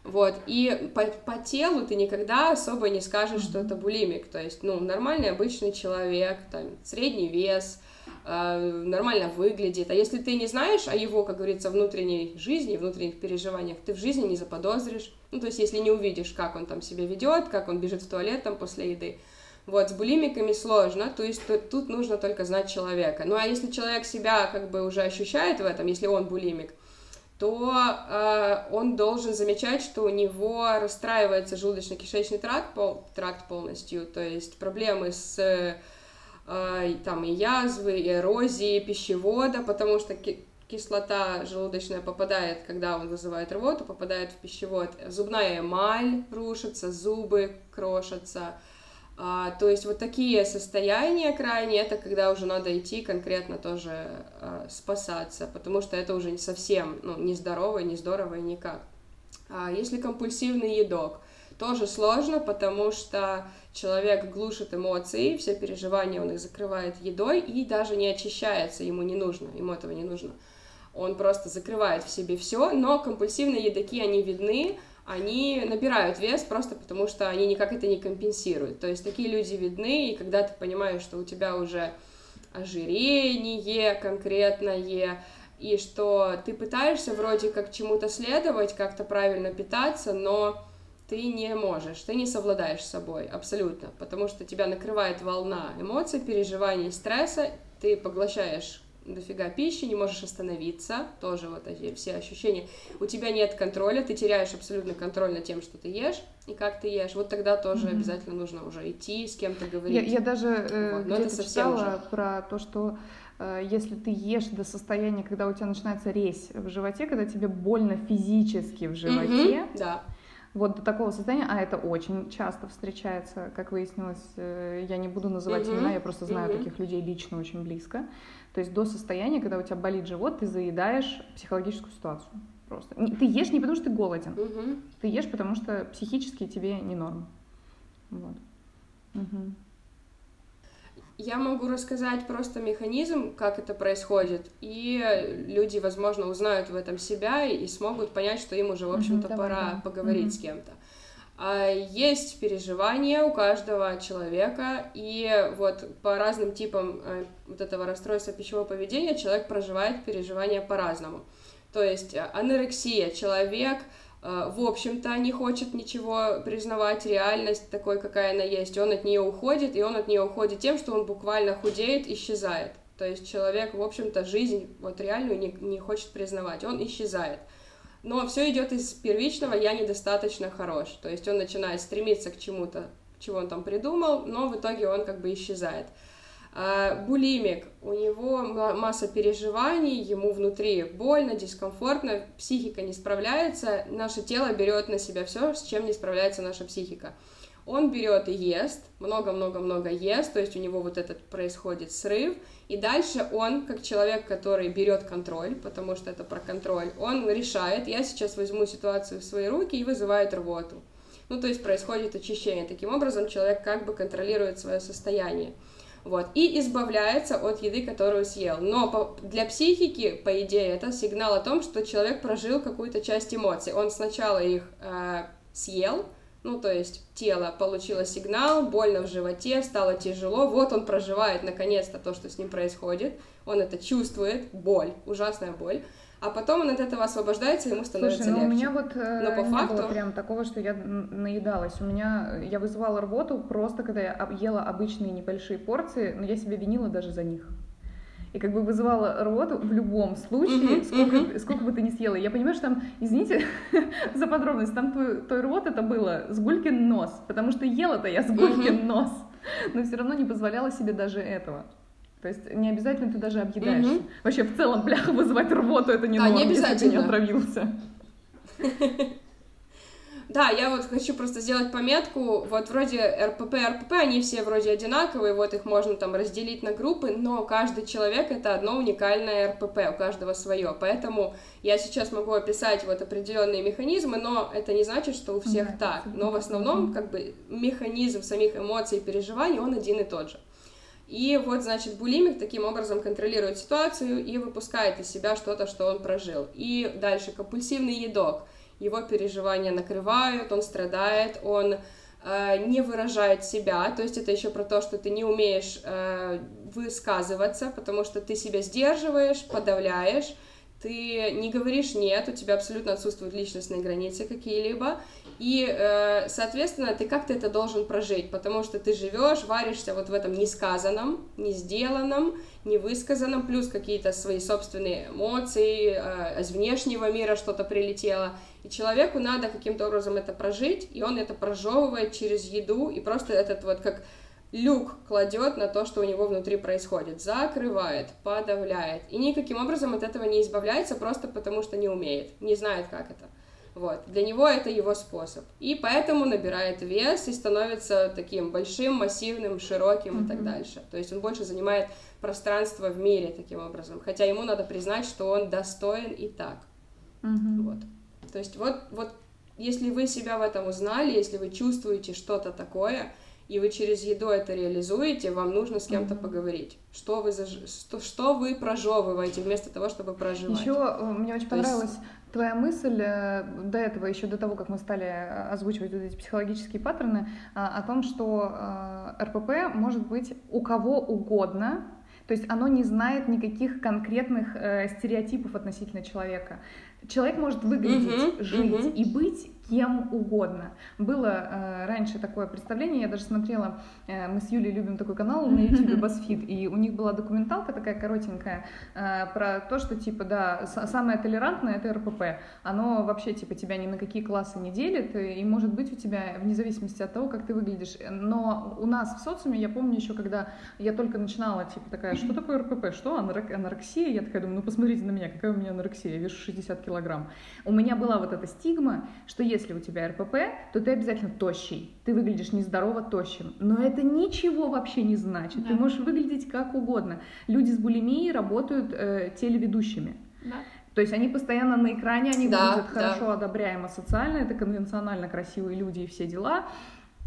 Вот, и по, по телу ты никогда особо не скажешь, что это булимик, то есть, ну, нормальный обычный человек, там, средний вес, э, нормально выглядит, а если ты не знаешь о его, как говорится, внутренней жизни, внутренних переживаниях, ты в жизни не заподозришь, ну, то есть, если не увидишь, как он там себя ведет, как он бежит в туалет там после еды, вот, с булимиками сложно, то есть тут, тут нужно только знать человека. Ну, а если человек себя как бы уже ощущает в этом, если он булимик, то э, он должен замечать, что у него расстраивается желудочно-кишечный тракт, пол, тракт полностью, то есть проблемы с э, там и язвы, и эрозией пищевода, потому что ки кислота желудочная попадает, когда он вызывает рвоту, попадает в пищевод, зубная эмаль рушится, зубы крошатся, а, то есть вот такие состояния крайне, это когда уже надо идти конкретно тоже а, спасаться, потому что это уже совсем ну, не здорово, не здорово и никак. А если компульсивный едок, тоже сложно, потому что человек глушит эмоции, все переживания он их закрывает едой и даже не очищается, ему не нужно, ему этого не нужно. Он просто закрывает в себе все, но компульсивные едоки, они видны, они набирают вес просто потому, что они никак это не компенсируют. То есть такие люди видны, и когда ты понимаешь, что у тебя уже ожирение конкретное, и что ты пытаешься вроде как чему-то следовать, как-то правильно питаться, но ты не можешь, ты не совладаешь с собой абсолютно, потому что тебя накрывает волна эмоций, переживаний, стресса, ты поглощаешь дофига пищи, не можешь остановиться, тоже вот эти все ощущения. У тебя нет контроля, ты теряешь абсолютно контроль над тем, что ты ешь и как ты ешь. Вот тогда тоже mm-hmm. обязательно нужно уже идти, с кем-то говорить. Я, я даже э, вот, где-то читала уже... про то, что э, если ты ешь до состояния, когда у тебя начинается резь в животе, когда тебе больно физически в животе, mm-hmm, да вот до такого состояния, а это очень часто встречается, как выяснилось, э, я не буду называть mm-hmm. имена, я просто знаю mm-hmm. таких людей лично очень близко. То есть до состояния, когда у тебя болит живот, ты заедаешь психологическую ситуацию. Просто. Ты ешь не потому, что ты голоден. Mm-hmm. Ты ешь, потому что психически тебе не норм. Вот. Угу. Я могу рассказать просто механизм, как это происходит, и люди, возможно, узнают в этом себя и смогут понять, что им уже, в общем-то, mm-hmm, пора давай, поговорить mm-hmm. с кем-то. А, есть переживания у каждого человека, и вот по разным типам э, вот этого расстройства пищевого поведения человек проживает переживания по-разному. То есть э, анорексия, человек э, в общем-то, не хочет ничего признавать, реальность такой, какая она есть. Он от нее уходит, и он от нее уходит тем, что он буквально худеет, исчезает. То есть человек, в общем-то, жизнь вот реальную не, не хочет признавать, он исчезает. Но все идет из первичного «я недостаточно хорош». То есть он начинает стремиться к чему-то, чего он там придумал, но в итоге он как бы исчезает. А, булимик, у него масса переживаний, ему внутри больно, дискомфортно, психика не справляется, наше тело берет на себя все, с чем не справляется наша психика. Он берет и ест, много-много-много ест, то есть у него вот этот происходит срыв, и дальше он, как человек, который берет контроль, потому что это про контроль, он решает, я сейчас возьму ситуацию в свои руки и вызывает рвоту. Ну, то есть происходит очищение. Таким образом, человек как бы контролирует свое состояние вот, и избавляется от еды, которую съел. Но по, для психики, по идее, это сигнал о том, что человек прожил какую-то часть эмоций. Он сначала их э, съел, ну, то есть тело получило сигнал, больно в животе, стало тяжело, вот он проживает наконец-то то, что с ним происходит, он это чувствует, боль, ужасная боль, а потом он от этого освобождается, ему становится Слушай, ну, легче. у меня вот э, Но по не факту... было прям такого, что я наедалась. У меня, я вызывала рвоту просто, когда я ела обычные небольшие порции, но я себя винила даже за них. И как бы вызывала рвоту в любом случае, uh-huh, сколько, uh-huh. сколько бы ты ни съела. Я понимаю, что там, извините за подробность, там твой, твой рвот это было с гулькин нос, потому что ела-то я с гулькин uh-huh. нос, но все равно не позволяла себе даже этого. То есть не обязательно ты даже объедаешься. Угу. Вообще в целом, бляха, вызывать рвоту это не да, норм, не обязательно. если ты не отравился. Да, я вот хочу просто сделать пометку, вот вроде РПП, РПП, они все вроде одинаковые, вот их можно там разделить на группы, но каждый человек это одно уникальное РПП, у каждого свое, поэтому я сейчас могу описать вот определенные механизмы, но это не значит, что у всех да, так, но в основном как бы механизм самих эмоций и переживаний, он один и тот же. И вот, значит, булимик таким образом контролирует ситуацию и выпускает из себя что-то, что он прожил. И дальше компульсивный едок. Его переживания накрывают, он страдает, он э, не выражает себя. То есть это еще про то, что ты не умеешь э, высказываться, потому что ты себя сдерживаешь, подавляешь, ты не говоришь нет, у тебя абсолютно отсутствуют личностные границы какие-либо, и, э, соответственно, ты как-то это должен прожить, потому что ты живешь, варишься вот в этом несказанном, не сделанном, невысказанном, плюс какие-то свои собственные эмоции, э, из внешнего мира что-то прилетело, и человеку надо каким-то образом это прожить, и он это прожевывает через еду, и просто этот вот как люк кладет на то, что у него внутри происходит, закрывает, подавляет, и никаким образом от этого не избавляется просто потому, что не умеет, не знает, как это. Вот. Для него это его способ. И поэтому набирает вес и становится таким большим, массивным, широким mm-hmm. и так дальше. То есть он больше занимает пространство в мире таким образом. Хотя ему надо признать, что он достоин и так. Mm-hmm. Вот. То есть вот, вот если вы себя в этом узнали, если вы чувствуете что-то такое, и вы через еду это реализуете, вам нужно с кем-то mm-hmm. поговорить. Что вы, заж... что, что вы прожевываете вместо того, чтобы проживать. Еще э, мне очень То понравилось есть... твоя мысль э, до этого, еще до того, как мы стали э, озвучивать вот эти психологические паттерны, о том, что РПП может быть у кого угодно, то есть оно не знает никаких конкретных э, стереотипов относительно человека. Человек может выглядеть, uh-huh, жить uh-huh. и быть кем угодно. Было э, раньше такое представление, я даже смотрела, э, мы с Юлей любим такой канал на YouTube BuzzFeed, и у них была документалка такая коротенькая э, про то, что типа, да, самое толерантное это РПП. Оно вообще типа тебя ни на какие классы не делит, и может быть у тебя вне зависимости от того, как ты выглядишь. Но у нас в социуме, я помню еще, когда я только начинала, типа такая, что такое РПП, что анорексия? Я такая думаю, ну посмотрите на меня, какая у меня анорексия, я вешу 60 килограмм. У меня была вот эта стигма, что если у тебя РПП, то ты обязательно тощий. Ты выглядишь нездорово тощим. Но это ничего вообще не значит. Да. Ты можешь выглядеть как угодно. Люди с булимией работают э, телеведущими. Да. То есть они постоянно на экране, они да, выглядят да. хорошо, одобряемо социально, это конвенционально красивые люди и все дела.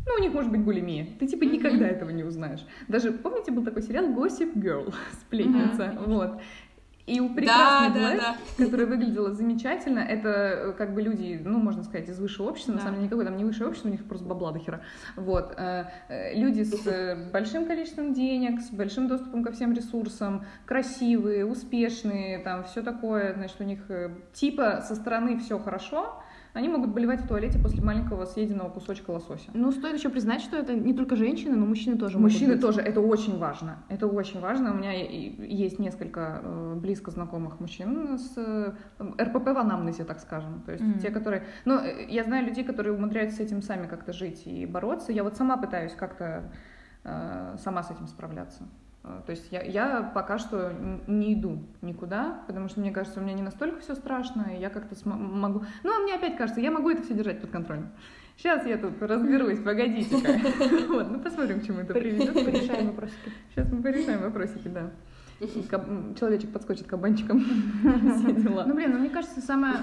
Ну, у них может быть булимия. Ты типа никогда этого не узнаешь. Даже, помните, был такой сериал Gossip Girl, сплетница, mm-hmm. вот. И у прекрасной да, Блэк, да, да. которая выглядела замечательно, это э, как бы люди, ну, можно сказать, из высшего общества, да. на самом деле никакое там не высшее общество, у них просто бабла до хера. Вот. Э, э, люди с большим количеством денег, с большим доступом ко всем ресурсам, красивые, успешные, там, все такое, значит, у них типа со стороны все хорошо, они могут болевать в туалете после маленького съеденного кусочка лосося. Ну, стоит еще признать, что это не только женщины, но мужчины тоже Мужчины могут быть. тоже, это очень важно. Это очень важно. У меня есть несколько э, близко знакомых мужчин с э, РПП в анамнезе, так скажем. То есть Мгм. те, которые... Ну, э, я знаю людей, которые умудряются с этим сами как-то жить и бороться. Я вот сама пытаюсь как-то сама с этим справляться. Э, То есть я, я пока что не иду никуда, потому что мне кажется, у меня не настолько все страшно, и я как-то могу... Ну, а мне опять кажется, я могу это все держать под контролем. Сейчас я тут разберусь, погодите-ка. Вот, ну посмотрим, к чему это приведет. Порешаем вопросики. Сейчас мы порешаем вопросики, да. Человечек подскочит кабанчиком. Ну, блин, ну, мне кажется, самое,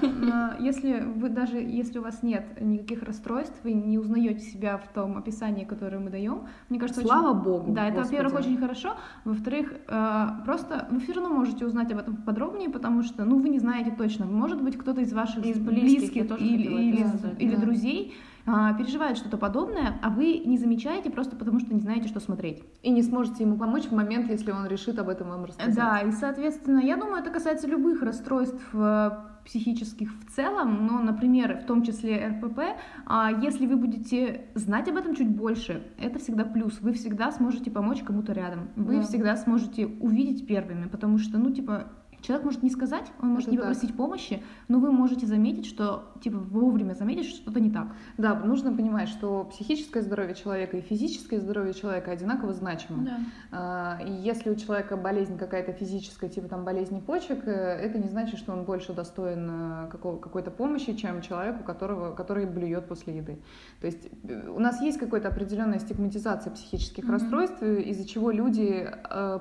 если вы даже, если у вас нет никаких расстройств, вы не узнаете себя в том описании, которое мы даем, мне кажется, очень- Слава богу. Да, это, во-первых, очень хорошо. Во-вторых, э, просто вы все равно можете узнать об этом подробнее, потому что, ну, вы не знаете точно. Может быть, кто-то из ваших Из близких, близких или, или, сказать, или да. друзей переживает что-то подобное, а вы не замечаете просто потому, что не знаете, что смотреть. И не сможете ему помочь в момент, если он решит об этом вам рассказать. Да, и, соответственно, я думаю, это касается любых расстройств э, психических в целом, но, например, в том числе РПП, а если вы будете знать об этом чуть больше, это всегда плюс. Вы всегда сможете помочь кому-то рядом. Вы Да. всегда сможете увидеть первыми, потому что, ну, типа, человек может не сказать, он может Это не так. попросить помощи, но вы можете заметить, что, типа, вовремя заметить, что что-то не так. Да, нужно понимать, что психическое здоровье человека и физическое здоровье человека одинаково значимо. А, И если у человека болезнь какая-то физическая, типа там болезни почек, э, это не значит, что он больше достоин э, какой-то помощи, чем человек, у которого, который блюет после еды. То есть э, у нас есть какая-то определенная стигматизация психических Мгм. расстройств, из-за чего люди,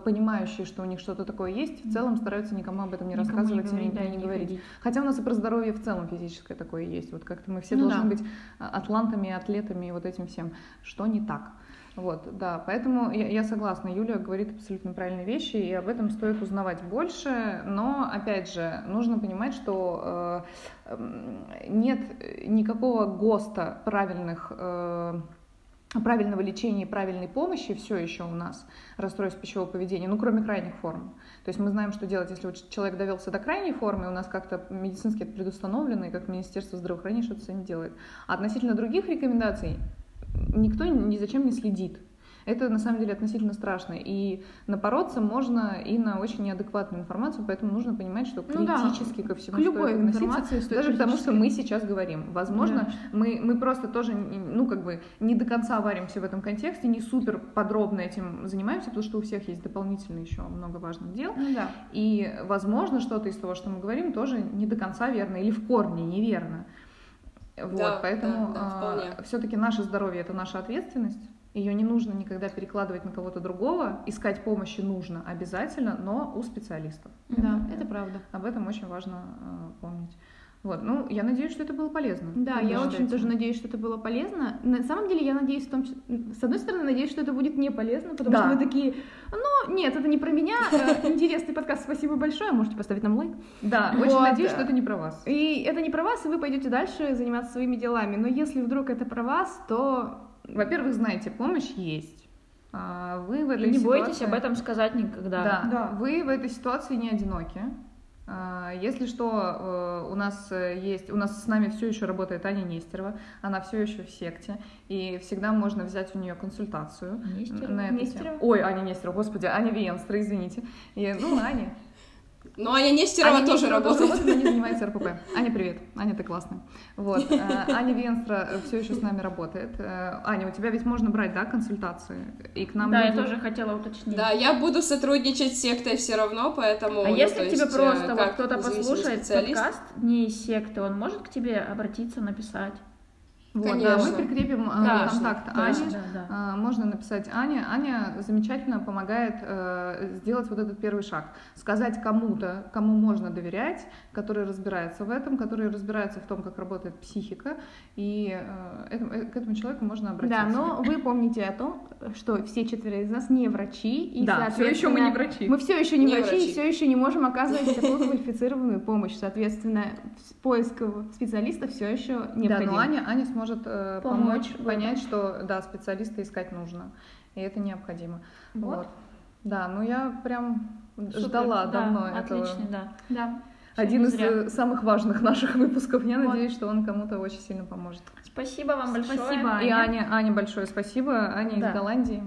понимающие, что у них что-то такое есть, в целом стараются никому об этом не Никому рассказывать и говорить, не, да, не не говорить. ходить. Хотя у нас и про здоровье в целом физическое такое есть. Вот как-то мы все Ну должны да. быть а, атлантами, атлетами и вот этим всем. Что не так? Вот, да, поэтому я, я согласна, Юля говорит абсолютно правильные вещи, и об этом стоит узнавать больше, но, опять же, нужно понимать, что э, нет никакого ГОСТа правильных э, правильного лечения и правильной помощи все еще у нас расстройств пищевого поведения, ну, кроме крайних форм. То есть мы знаем, что делать, если человек довелся до крайней формы, у нас как-то медицински это предустановлено, и как Министерство здравоохранения что-то с этим делает. А относительно других рекомендаций никто ни зачем не следит. Это на самом деле относительно страшно. И напороться можно и на очень неадекватную информацию, поэтому нужно понимать, что Ну да, критически ко всему к любой стоит информации стоит Даже к тому, что критически. мы сейчас говорим. Возможно, Да. мы, мы просто тоже, ну, как бы, не до конца варимся в этом контексте, не супер подробно этим занимаемся, потому что у всех есть дополнительно еще много важных дел. Ну да. И, возможно, что-то из того, что мы говорим, тоже не до конца верно или в корне неверно. Вот, Да, поэтому да, да, вполне. все-таки наше здоровье это наша ответственность. Ее не нужно никогда перекладывать на кого-то другого. Искать помощи нужно обязательно, но у специалистов. Да, это правда. Об этом очень важно э, помнить. Вот, ну, я надеюсь, что это было полезно. Да, я очень считаете? тоже надеюсь, что это было полезно. На самом деле, я надеюсь в том числе... С одной стороны, надеюсь, что это будет не полезно, потому Да. что вы такие, ну, нет, это не про меня, э, интересный подкаст, спасибо большое, можете поставить нам лайк. Да, очень надеюсь, что это не про вас. И это не про вас, и вы пойдете дальше заниматься своими делами. Но если вдруг это про вас, то Во-первых, знаете, помощь есть. А, Вы в этой И не ситуации... бойтесь об этом сказать никогда. Да, Да. вы в этой ситуации не одиноки. А, Если что, э, у нас э, есть, у нас с нами все еще работает Аня Нестерова, она все еще в секте, и всегда можно взять у нее консультацию. Нестерова? на эту Нестерова? тему. Ой, Аня Нестерова, господи, Аня Венстра, извините. И, ну, Аня. Но Аня Нестерова Аня тоже Нестерова работает. но не занимается РПП. Аня, привет. Аня, ты классная. Вот. э, Аня Венстра все еще с нами работает. Э, Аня, у тебя ведь можно брать, да, консультации? И к нам Да, я люди- тоже хотела уточнить. Да, я буду сотрудничать с сектой все равно, поэтому... А ну, если тебе э, просто вот кто-то послушает подкаст не из секты, он может к тебе обратиться, написать? Вот, да, мы Конечно. прикрепим э, Конечно, контакт Да, Ани. да, да. А, Можно написать Аня. Аня замечательно помогает э, сделать вот этот первый шаг. Сказать кому-то, кому можно доверять, который разбирается в этом, который разбирается в том, как работает психика, и э, этому- э, к этому человеку можно обратиться. да, но вы помните о том, что все четверо из нас не врачи, и, да, все еще мы не врачи. Мы все еще не, Не врачи, врачи. и все еще не можем оказывать такую квалифицированную помощь. Соответственно, поиск специалиста все еще Да, необходим. но Аня, Аня сможет э, Помочь помочь, понять, что да, специалиста искать нужно, и это необходимо. Вот. Вот. Да, ну я прям Супер, ждала да, давно этого. Отлично, да. Да. один из зря. э, самых важных наших выпусков. Я Вот. надеюсь, что он кому-то очень сильно поможет. Спасибо вам большое. Спасибо. И Аня. Аня, Аня, большое спасибо. Аня Да. из Голландии.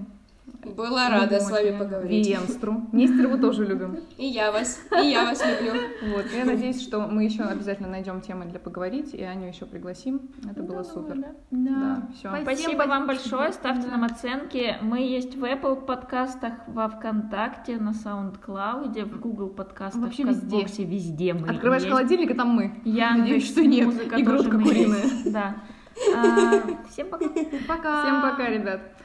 Была рада с вами Любим поговорить. Виенстру. Нестерову тоже любим. И я вас, и я вас люблю. Вот. Я надеюсь, что мы еще обязательно найдем темы для поговорить, и Аню еще пригласим. Это было супер. да. Все. Спасибо вам большое, ставьте нам оценки. Мы есть в Apple подкастах, во ВКонтакте, на SoundCloud, в Google подкастах, Вообще в везде. Везде мы Открываешь холодильник, и там мы. Яндекс, Надеюсь, что нет. И грудка куриная. Да. А, Всем пока. Пока. Всем пока, ребят.